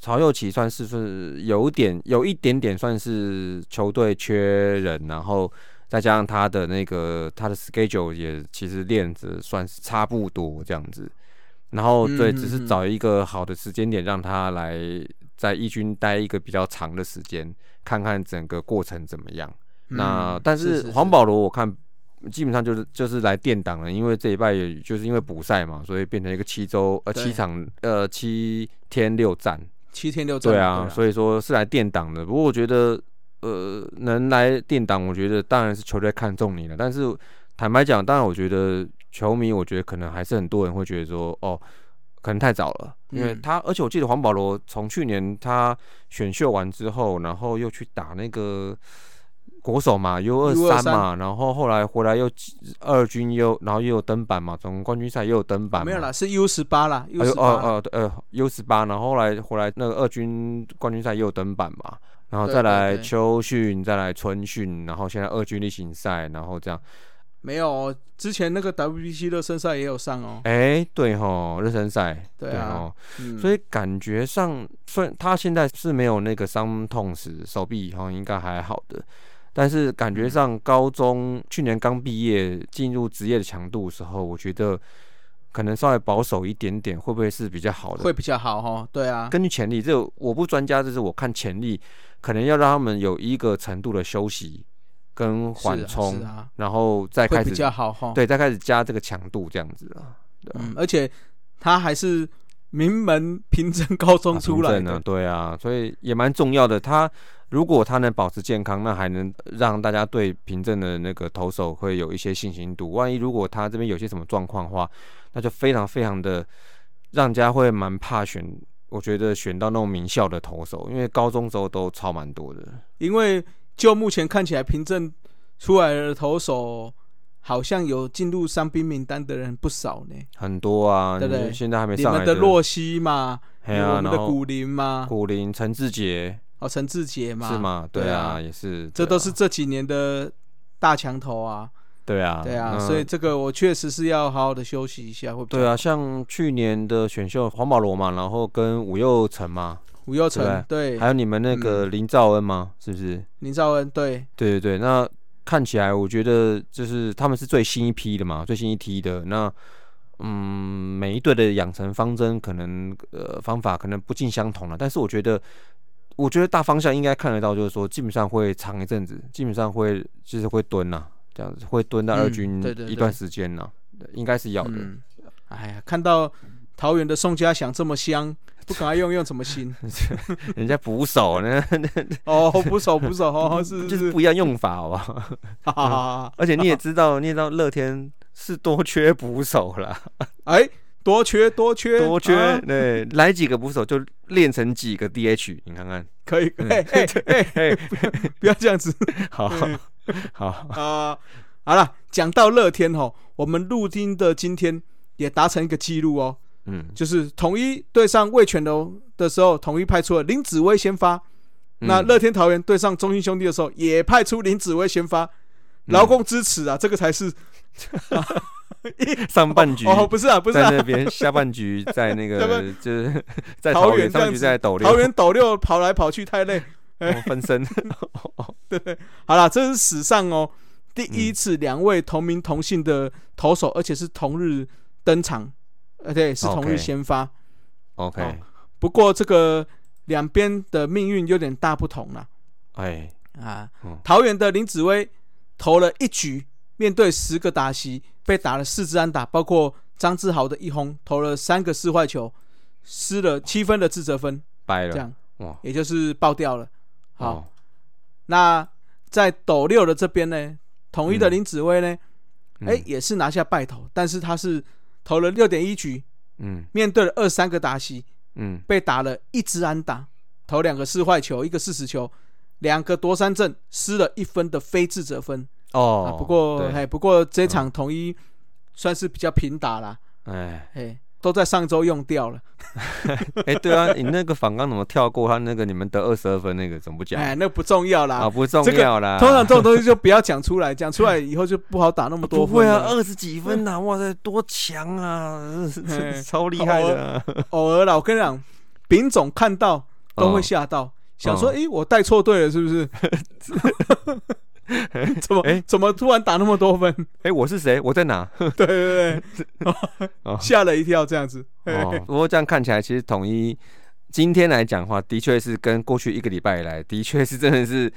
曹佑启算是是有点有一点点算是球队缺人，然后再加上他的那个他的 schedule 也其实练着算是差不多这样子，然后对，嗯只是找一个好的时间点让他来在义军待一个比较长的时间，看看整个过程怎么样。那嗯但是黄保罗我看基本上就是就是来垫档了，因为这一拜也就是因为补赛嘛，所以变成一个七周呃七场呃七天六战，七天六战，对啊，所以说是来垫档的。不过我觉得呃能来垫档，我觉得当然是球队看中你了，但是坦白讲，当然我觉得球迷，我觉得可能还是很多人会觉得说哦。可能太早了，因为嗯。他，而且我记得黄保罗从去年他选秀完之后，然后又去打那个国手嘛，U 二 U23 三。嘛，然后后来回来又二军又，然后又有登板嘛，总冠军赛又有登板，没有啦，是 U 十八啦，U 哎呦十八。哦哦对呃 U 十八，然后后来回来那个二军冠军赛又有登板嘛，然后再来秋训，再来春训，然后现在二军例行赛，然后这样，没有哦，之前那个 WBC 热身赛也有上哦。哎对吼，热身赛，对啊吼，嗯，所以感觉上，虽然他现在是没有那个伤痛史，手臂好像应该还好的，但是感嗯觉上高中去年刚毕业进入职业的强度的时候，我觉得可能稍微保守一点点，会不会是比较好的？会比较好哈。对啊，根据潜力，这个我不专家，这是我看潜力，可能要让他们有一个程度的休息跟缓冲，是啊，然后再开始较好哈。对，再开始加这个强度这样子啊。对啊嗯，而且他还是名门平镇高中啊出来凭证啊的，对啊，所以也蛮重要的。他如果他能保持健康，那还能让大家对凭证的那个投手会有一些信心度。万一如果他这边有些什么状况的话，那就非常非常的让人家会蛮怕选。我觉得选到那种名校的投手，因为高中时候都超蛮多的。因为就目前看起来，凭证出来的投手好像有进入伤兵名单的人不少呢。很多啊，对不对？现在还没你上来们的洛西嘛，嘿啊，有我们的古林嘛，古林、陈志杰。哦，陈志杰嘛，是吗？对对啊，啊也是，这都是这几年的大墙头啊。对啊，对啊，嗯所以这个我确实是要好好的休息一下，会比较对啊，像去年的选秀黄保罗嘛，然后跟吴佑成嘛，吴又成对对，还有你们那个嗯林兆恩吗？是不是？林兆恩对，对对对，那看起来我觉得就是他们是最新一批的嘛，最新一批的。那嗯，每一队的养成方针可能呃方法可能不尽相同了，但是我觉得。我觉得大方向应该看得到，就是说基本上会长一阵子，基本上会就是会蹲呐、这样子会蹲到二嗯军一段时间呢、对应该是要的。嗯，哎呀，看到桃园的宋家祥这么香，不赶快用用什么心？人家捕手呢，哦，捕手，捕手，哦，是 就是是，不一样用法，好不好？而且你也知道，你也知道乐天是多缺捕手啦，哎，多缺多缺多缺，啊对，来几个捕手就练成几个 DH，你看看，可以，可以不要这样子好好，啊！好了，讲到乐天哦，我们录音的今天也达成一个记录哦，嗯，就是统一对上魏全楼的时候，统一派出了林子威先发。那嗯乐天桃园对上中信兄弟的时候，也派出林子威先发，嗯。劳工支持啊，这个才是。上半局哦，不是啊，不是啊，在那边，下半局在那个 就是 在桃桃园，上半局在斗六，桃园斗六跑来跑去太累。哦分身，对。好了，这是史上哦第嗯一次两位同名同姓的投手，而且是同日登场，呃，对，是同日先发。OK，不过这个两边的命运有点大不同啦。哎，啊嗯，桃园的林子威投了一局，面对十个打席，被打了四支安打，包括张志豪的一轰，投了三个四坏球，失了七分的自责分，掰了，这样哇，也就是爆掉了。好，哦，那在斗六的这边呢，统一的嗯林子威呢，哎、嗯也是拿下败投，但是他是投了六点一局，嗯。面对了二三个达西，嗯，被打了一支安打，投两个四坏球，一个四十球，两个夺三振，失了一分的非自责分。哦啊，，不过哎，不过这场统一算是比较平打啦，哎。哎，都在上周用掉了，哎，对啊，你那个反刚怎么跳过他那个你们得二十二分那个怎么不讲？哎，那不重要啦。啊？不重这个要啦，通常这种东西就不要讲出来，讲出来以后就不好打那么多不会啊，二十几分呐，哇塞，多强啊，哎超厉害的啊，偶尔啦，我跟你讲，丙总看到都会哦。吓到，想说，哦诶，我带错队了是不是？怎么哎怎么突然打那么多分？哎，我是谁？我在哪？对 对对，哦吓了一跳，这样子。哦，不过这样看起来，其实统一今天来讲的话，的确是跟过去一个礼拜以来，的确是真的是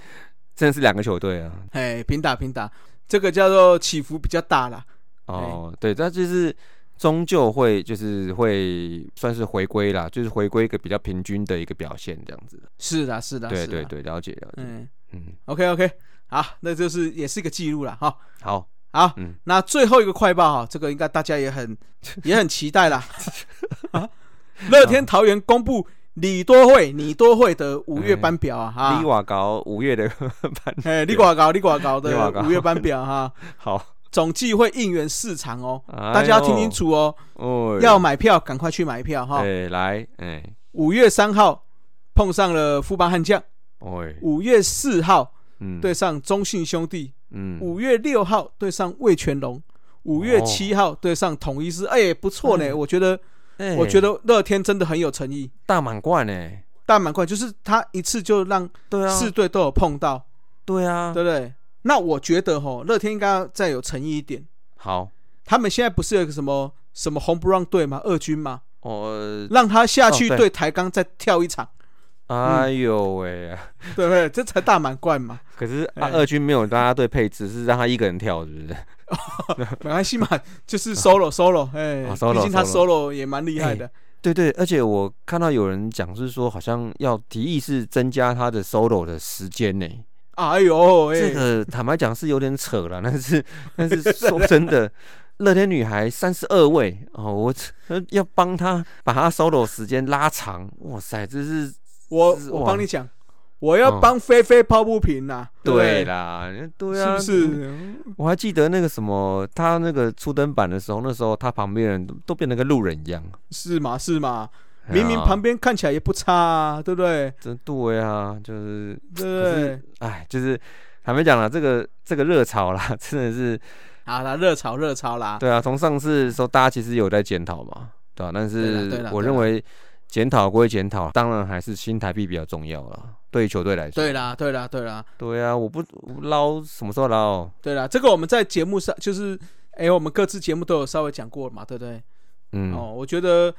真的是两个球队啊。哎，平打平打，这个叫做起伏比较大啦。哦，对，但就是终究会就是会算是回归啦，就是回归一个比较平均的一个表现这样子。是的，是的，是的。对对对，了解了解。嗯嗯，，OK OK，好，那就是也是一个记录了哈。好，好，嗯。那最后一个快报哈，这个应该大家也很 也很期待啦。啊，乐天桃园公布李多惠李多惠的五月班表啊哈。李，瓦高五月的班，哎，李寡高李寡高的 五月班表哈，好，总计会应援四场哦，哎呦。大家要听清楚哦，哦，要买票赶快去买票哈。哎来，哎，五月三号碰上了富邦悍将，哎，五月四号嗯，对，上中信兄弟，嗯，五月六号对上魏全龙，五月七号对上统一师，哎，不错呢，嗯我觉得，哎。我觉得乐天真的很有诚意，大满贯呢，大满贯就是他一次就让四队都有碰到，对啊，对不对？那我觉得吼，乐天应该要再有诚意一点。好，他们现在不是有个什么什么红不让队吗？二军吗？哦，让他下去对台钢再跳一场，哎呦喂，对不对？这才大满贯嘛，可是啊哎二军没有拉拉队配置，是让他一个人跳，是不是？没关系嘛，就是 solo solo，哎，毕竟他 solo 也蛮厉害的。对对，而且我看到有人讲是说，好像要提议是增加他的 solo 的时间呢。哎呦，哎，这个坦白讲是有点扯了，但是但是说真的，乐天女孩三十二位哦，我呃要帮他把他 solo 时间拉长，哇塞，这是我我帮你讲，我要嗯帮菲菲抛不平呐，对？啦，对是啊，不是？我还记得那个什么，他那个初登版的时候，那时候他旁边人都都变得跟路人一样，是嘛是嘛，哎呀明明旁边看起来也不差啊，对不对？真对啊，就是对？哎，就是还没讲了，这个这个热潮啦，真的是好啦，热潮热潮啦，对啊，从上次的时候大家其实有在检讨嘛，对吧、但是啦对啦我认为检讨归检讨，当然还是新台币比较重要了，对于球队来说。对啦对啦对啦对啊，我不我捞什么时候捞？对啦，这个我们在节目上就是，哎，我们各自节目都有稍微讲过嘛，对不对？嗯，哦，我觉得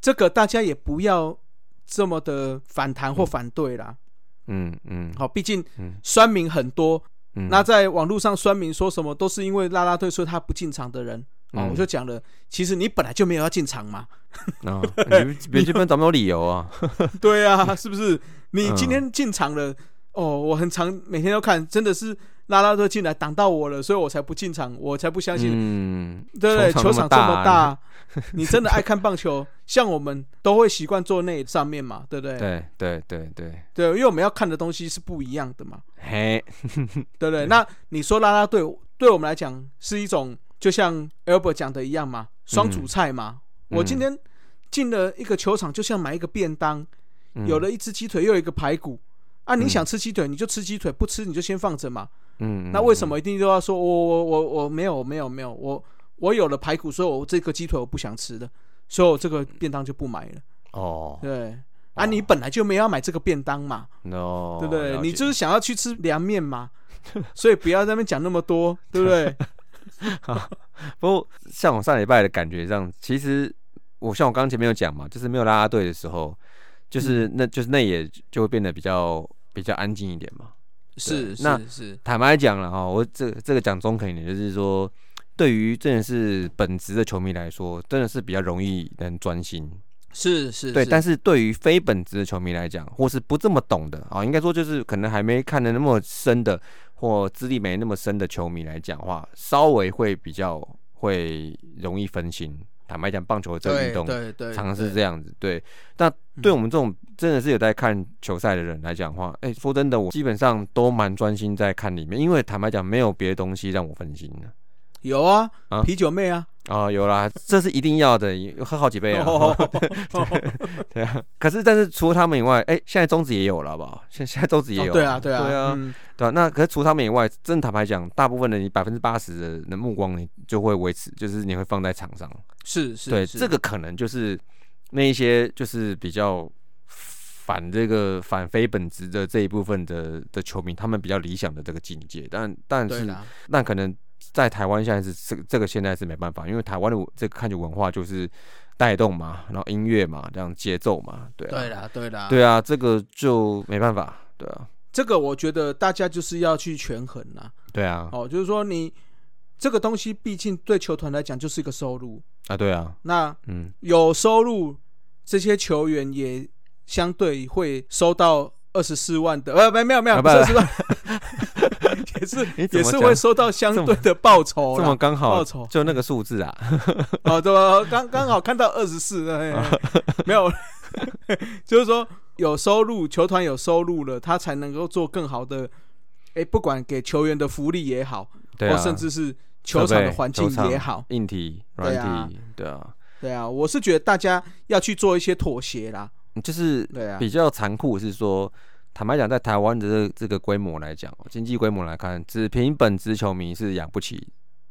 这个大家也不要这么的反弹或反对啦。嗯嗯好，毕竟嗯酸民很多，嗯那在网络上酸民说什么都是因为拉拉队说他不进场的人。哦，嗯我就讲了，其实你本来就没有要进场嘛，啊，你别这边找没有理由啊？对啊，是不是？你嗯今天进场了，哦，我很常每天都看，真的是拉拉队进来挡到我了，所以我才不进场，我才不相信，嗯，对不对？球球场这么大，你真的爱看棒球，像我们都会习惯坐那上面嘛，对不对？对对对对，对，因为我们要看的东西是不一样的嘛，嘿，对不对？那你说拉拉队对我们来讲是一种，就像 Albert 讲的一样嘛，双主菜嘛。我今天进了一个球场，就像买一个便当，嗯有了一只鸡腿，又有一个排骨。啊，你嗯想吃鸡腿你就吃鸡腿，不吃你就先放着嘛。嗯，那为什么一定都要说我我我我没有没有没有我我有了排骨，所以我这个鸡腿我不想吃的，所以我这个便当就不买了。哦对啊，你本来就没有要买这个便当嘛，，no，对不对？你就是想要去吃凉面嘛，所以不要在那边讲那么多，对不对？不过像我上礼拜的感觉上，其实我像我刚刚前面有讲嘛，就是没有拉拉队的时候，就是嗯那就是那也就会变得比较比较安静一点嘛。是那是是，坦白讲了哈，我这这个讲中肯一点，就是说，对于真的是本职的球迷来说，真的是比较容易能专心。是是，对，但是是对于非本职的球迷来讲，或是不这么懂的啊，应该说就是可能还没看的那么深的，或资历没那么深的球迷来讲话，稍微会比较会容易分心。坦白讲，棒球这个运动对对，常常是这样子。对，那对我们这种真的是有在看球赛的人来讲话，哎、说真的，我基本上都蛮专心在看里面，因为坦白讲，没有别的东西让我分心的。有啊啊，啤酒妹啊，哦，有啦，这是一定要的，喝好几杯啊。哦 对啊，可是但是除了他们以外，哎、现在中子也有了，好不好？现现在中子也有、哦对啊对啊对啊，嗯对啊。那可是除他们以外，真的坦白讲，大部分的你百分之八十的人的目光，你就会维持，就是你会放在场上。是是，对，这个可能就是那一些就是比较反这个反非本质的这一部分的的球迷，他们比较理想的这个境界。但但是对啦，那可能在台湾现在是这个这个现在是没办法，因为台湾的这个看球文化就是带动嘛，然后音乐嘛，这样节奏嘛，对啊，对啦对啦，对啊，这个就没办法，对啊，这个我觉得大家就是要去权衡啦。对啊，哦，就是说你这个东西，毕竟对球团来讲就是一个收入。啊，对啊，那嗯，有收入，这些球员也相对会收到二十四万的，呃，没没有没有，二十万，也是 也是会收到相对的报酬这么啦。刚好报酬。就那个数字啊，哦，对吧？刚刚好看到二十四，哎没有，就是说有收入，球团有收入了，他才能够做更好的，哎，不管给球员的福利也好，对啊，或甚至是球场的环境也好，硬体、软体，对啊，对啊，我是觉得大家要去做一些妥协啦，就是比较残酷是说，坦白讲，在台湾的这个这个规模来讲，经济规模来看，只凭本职球迷是养不起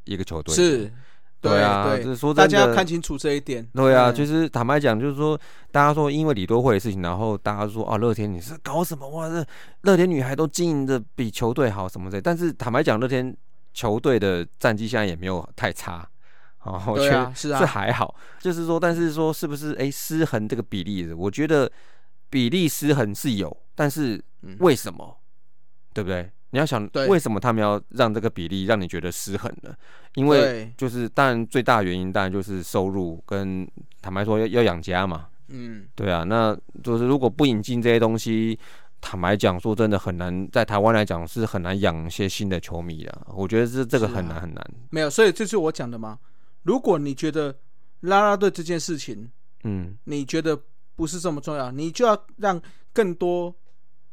一个球队。是，对啊，对就是说大，家要看清楚这一点。对啊，嗯就是坦白讲，就是说，大家说因为李多惠的事情，然后大家说啊，乐天你是搞什么哇？这乐天女孩都经营的比球队好什么的，但是坦白讲，乐天球队的战绩现在也没有太差。哦，我觉得对啊，是是啊，还好，就是说，但是说是不是哎失衡这个比例，我觉得比例失衡是有，但是嗯为什么？对不对？你要想对为什么他们要让这个比例让你觉得失衡呢？因为对，就是当然最大原因当然就是收入跟坦白说要要养家嘛，嗯，对啊，那就是如果不引进这些东西，坦白讲说真的很难，在台湾来讲是很难养一些新的球迷的，我觉得这这个很难很难，没有，所以这是我讲的嘛。如果你觉得拉拉队这件事情，嗯。你觉得不是这么重要，你就要让更多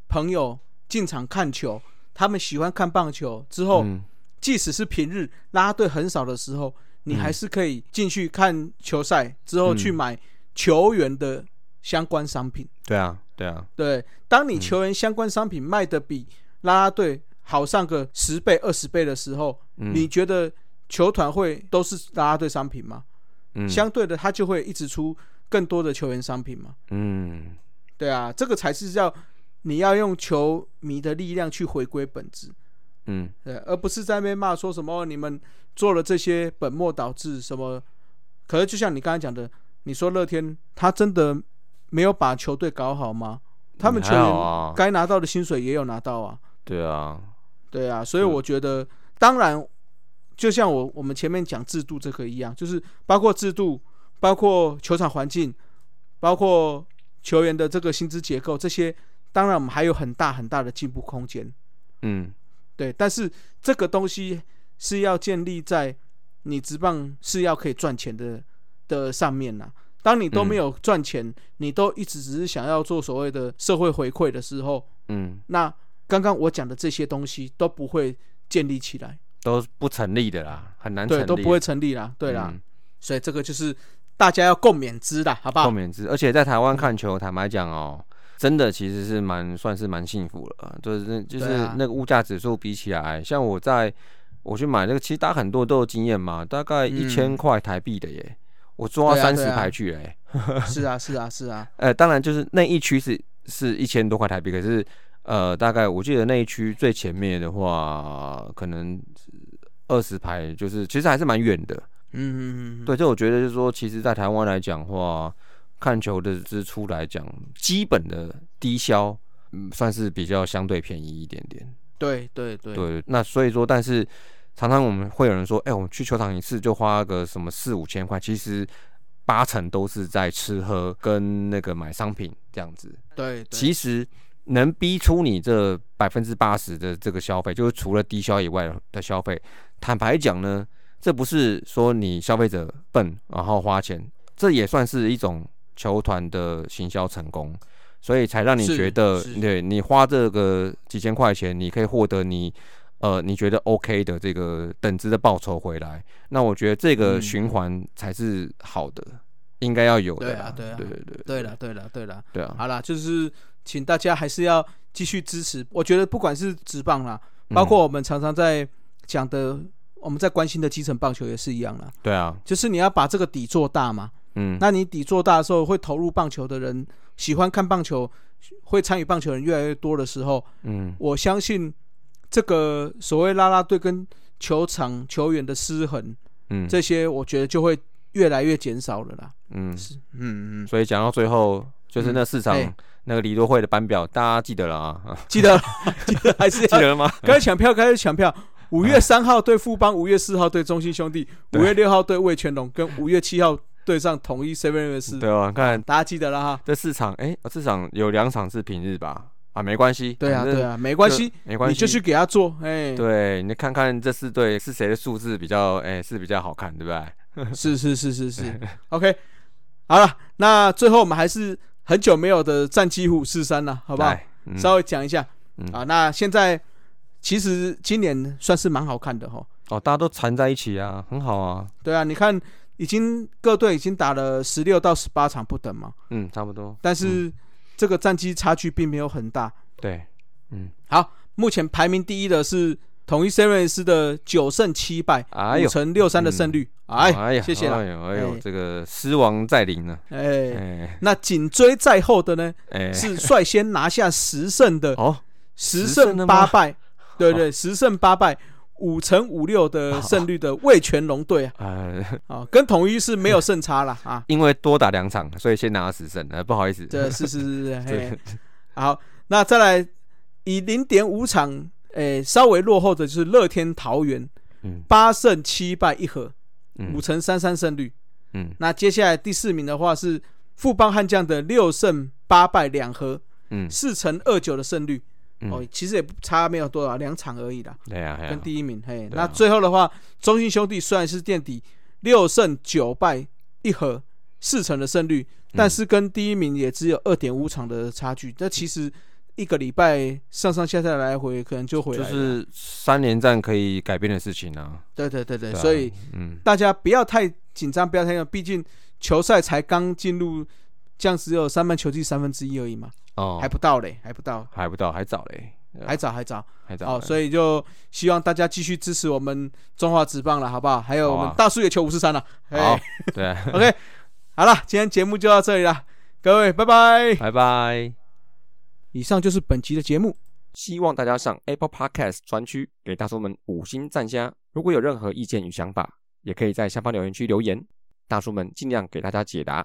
朋友进场看球，他们喜欢看棒球之后，嗯。即使是平日啦啦队很少的时候，你嗯还是可以进去看球赛，之后去嗯买球员的相关商品。对啊对啊，对，当你嗯。球员相关商品卖的比拉拉队好上个十倍、二十倍的时候，嗯。你觉得球团会都是啦啦队商品吗？嗯相对的，他就会一直出更多的球员商品嘛。嗯对啊，这个才是叫你要用球迷的力量去回归本质，嗯对，而不是在那边骂说什么、哦你们做了这些本末倒置什么。可是就像你刚才讲的，你说乐天他真的没有把球队搞好吗？他们球员啊，该拿到的薪水也有拿到啊。对啊，对对啊，所以我觉得，当然，就像我我们前面讲制度这个一样，就是包括制度，包括球场环境，包括球员的这个薪资结构这些，当然我们还有很大很大的进步空间。嗯，对，但是这个东西是要建立在你职棒是要可以赚钱的的上面呐、当你都没嗯有赚钱，你都一直只是想要做所谓的社会回馈的时候，嗯，那刚刚我讲的这些东西都不会建立起来，都不成立的啦，很难成对，立，都不会成立啦，对啦，嗯所以这个就是大家要共勉之啦，好不好？共勉之。而且在台湾看球，坦白讲哦，真的其实是蛮算是蛮幸福了，就是就是那个物价指数比起来，像我在我去买那个，其实大家很多都有经验嘛，大概一千嗯块台币的耶，我坐到对啊对啊三十排去了耶。是啊，是啊，是啊，呃，当然就是那一区是是一千多块台币，可是呃，大概我记得那一区最前面的话，可能二十排，就是其实还是蛮远的。嗯嗯嗯，嗯，对，这我觉得就是说，其实，在台湾来讲的话，看球的支出来讲，基本的低消，嗯，算是比较相对便宜一点点。对对对，对，那所以说，但是常常我们会有人说，哎、我们去球场一次就花个什么四五千块，其实八成都是在吃喝跟那个买商品这样子。对，对其实能逼出你这百分之八十的这个消费，就是除了低消以外的消费。坦白讲呢，这不是说你消费者笨然后花钱，这也算是一种球团的行销成功，所以才让你是觉得，对你花这个几千块钱，你可以获得你。呃，你觉得 OK 的这个等值的报酬回来，那我觉得这个嗯循环才是好的，应该要有的啦。对啊对啊对对对对了对了对了。对啊，好了，就是请大家还是要继续支持。我觉得不管是职棒啦，包括我们常常在讲的，我们在关心的基层棒球也是一样啦。对啊，就是你要把这个底做大嘛。嗯，那你底做大的时候，会投入棒球的人，喜欢看棒球，会参与棒球的人越来越多的时候，嗯我相信这个所谓拉拉队跟球场球员的失衡，嗯，这些我觉得就会越来越减少了啦。嗯，是，嗯嗯，所以讲到最后，就是那四场哎那个李多会的班表，大家记得了啊？啊记得记得还是要 记得了吗？开始抢票，开始抢票。五月三号对富邦，五月四号对中信兄弟，五月六号对魏全龙，跟五月七号对上统一 Seven。对啊，看大家记得了哈。这四场，哎，这场有两场是平日吧？啊，没关系，对啊，对啊，没关系，没关系，你就去给他做，哎，对，你看看这四队是谁的数字比较，哎，是比较好看，对不对？是是是是是，OK，好了，那最后我们还是很久没有的战绩虎四三了，好不好？嗯稍微讲一下嗯啊。那现在其实今年算是蛮好看的哈。哦，大家都缠在一起啊，很好啊，对啊，你看，已经各队已经打了十六到十八场不等嘛，嗯，差不多，但是这个战绩差距并没有很大。对，嗯，好，目前排名第一的是统一 Series 的九胜七败，五，成六三的胜率。哎，哎呀，谢谢了。哎呦，哎呦哎，这个狮王在临了，哎，哎。那紧追在后的呢，哎，是率先拿下十胜的哦，十十胜八败，对对，十胜八败，五成五六的胜率的魏全龙队啊，呃，啊，跟统一是没有胜差了 啊。因为多打两场，所以先拿到十胜，呃，不好意思，这是是是是，对，好，那再来以零点五场，诶，稍微落后的就是乐天桃园，嗯。八胜七败一和，嗯。五成三三胜率。嗯。那接下来第四名的话是富邦悍将的六胜八败两和，嗯，四成二九的胜率。嗯。哦，其实也不差没有多少，两场而已啦，对啊，跟，第一名。嘿，啊。那最后的话，中信兄弟虽然是垫底，六胜九败一和，四成的胜率，嗯。但是跟第一名也只有二点五场的差距。那其实一个礼拜上上下下来回，可能就回来了。就是三连战可以改变的事情啊，对对对对，所以嗯，大家不要太紧张，不要太紧张，毕竟球赛才刚进入，这样只有三分球季三分之一而已嘛，哦，还不到嘞，还不到，还不到，还早嘞，还早还早。还早，哦，所以就希望大家继续支持我们中华职棒了，好不好？还有我们大叔也求五十三了。好哎，对啊，，OK，好了，今天节目就到这里了，各位，拜拜。拜拜。以上就是本期的节目。希望大家上 Apple Podcast 专区给大叔们五星赞加。如果有任何意见与想法，也可以在下方留言区留言，大叔们尽量给大家解答。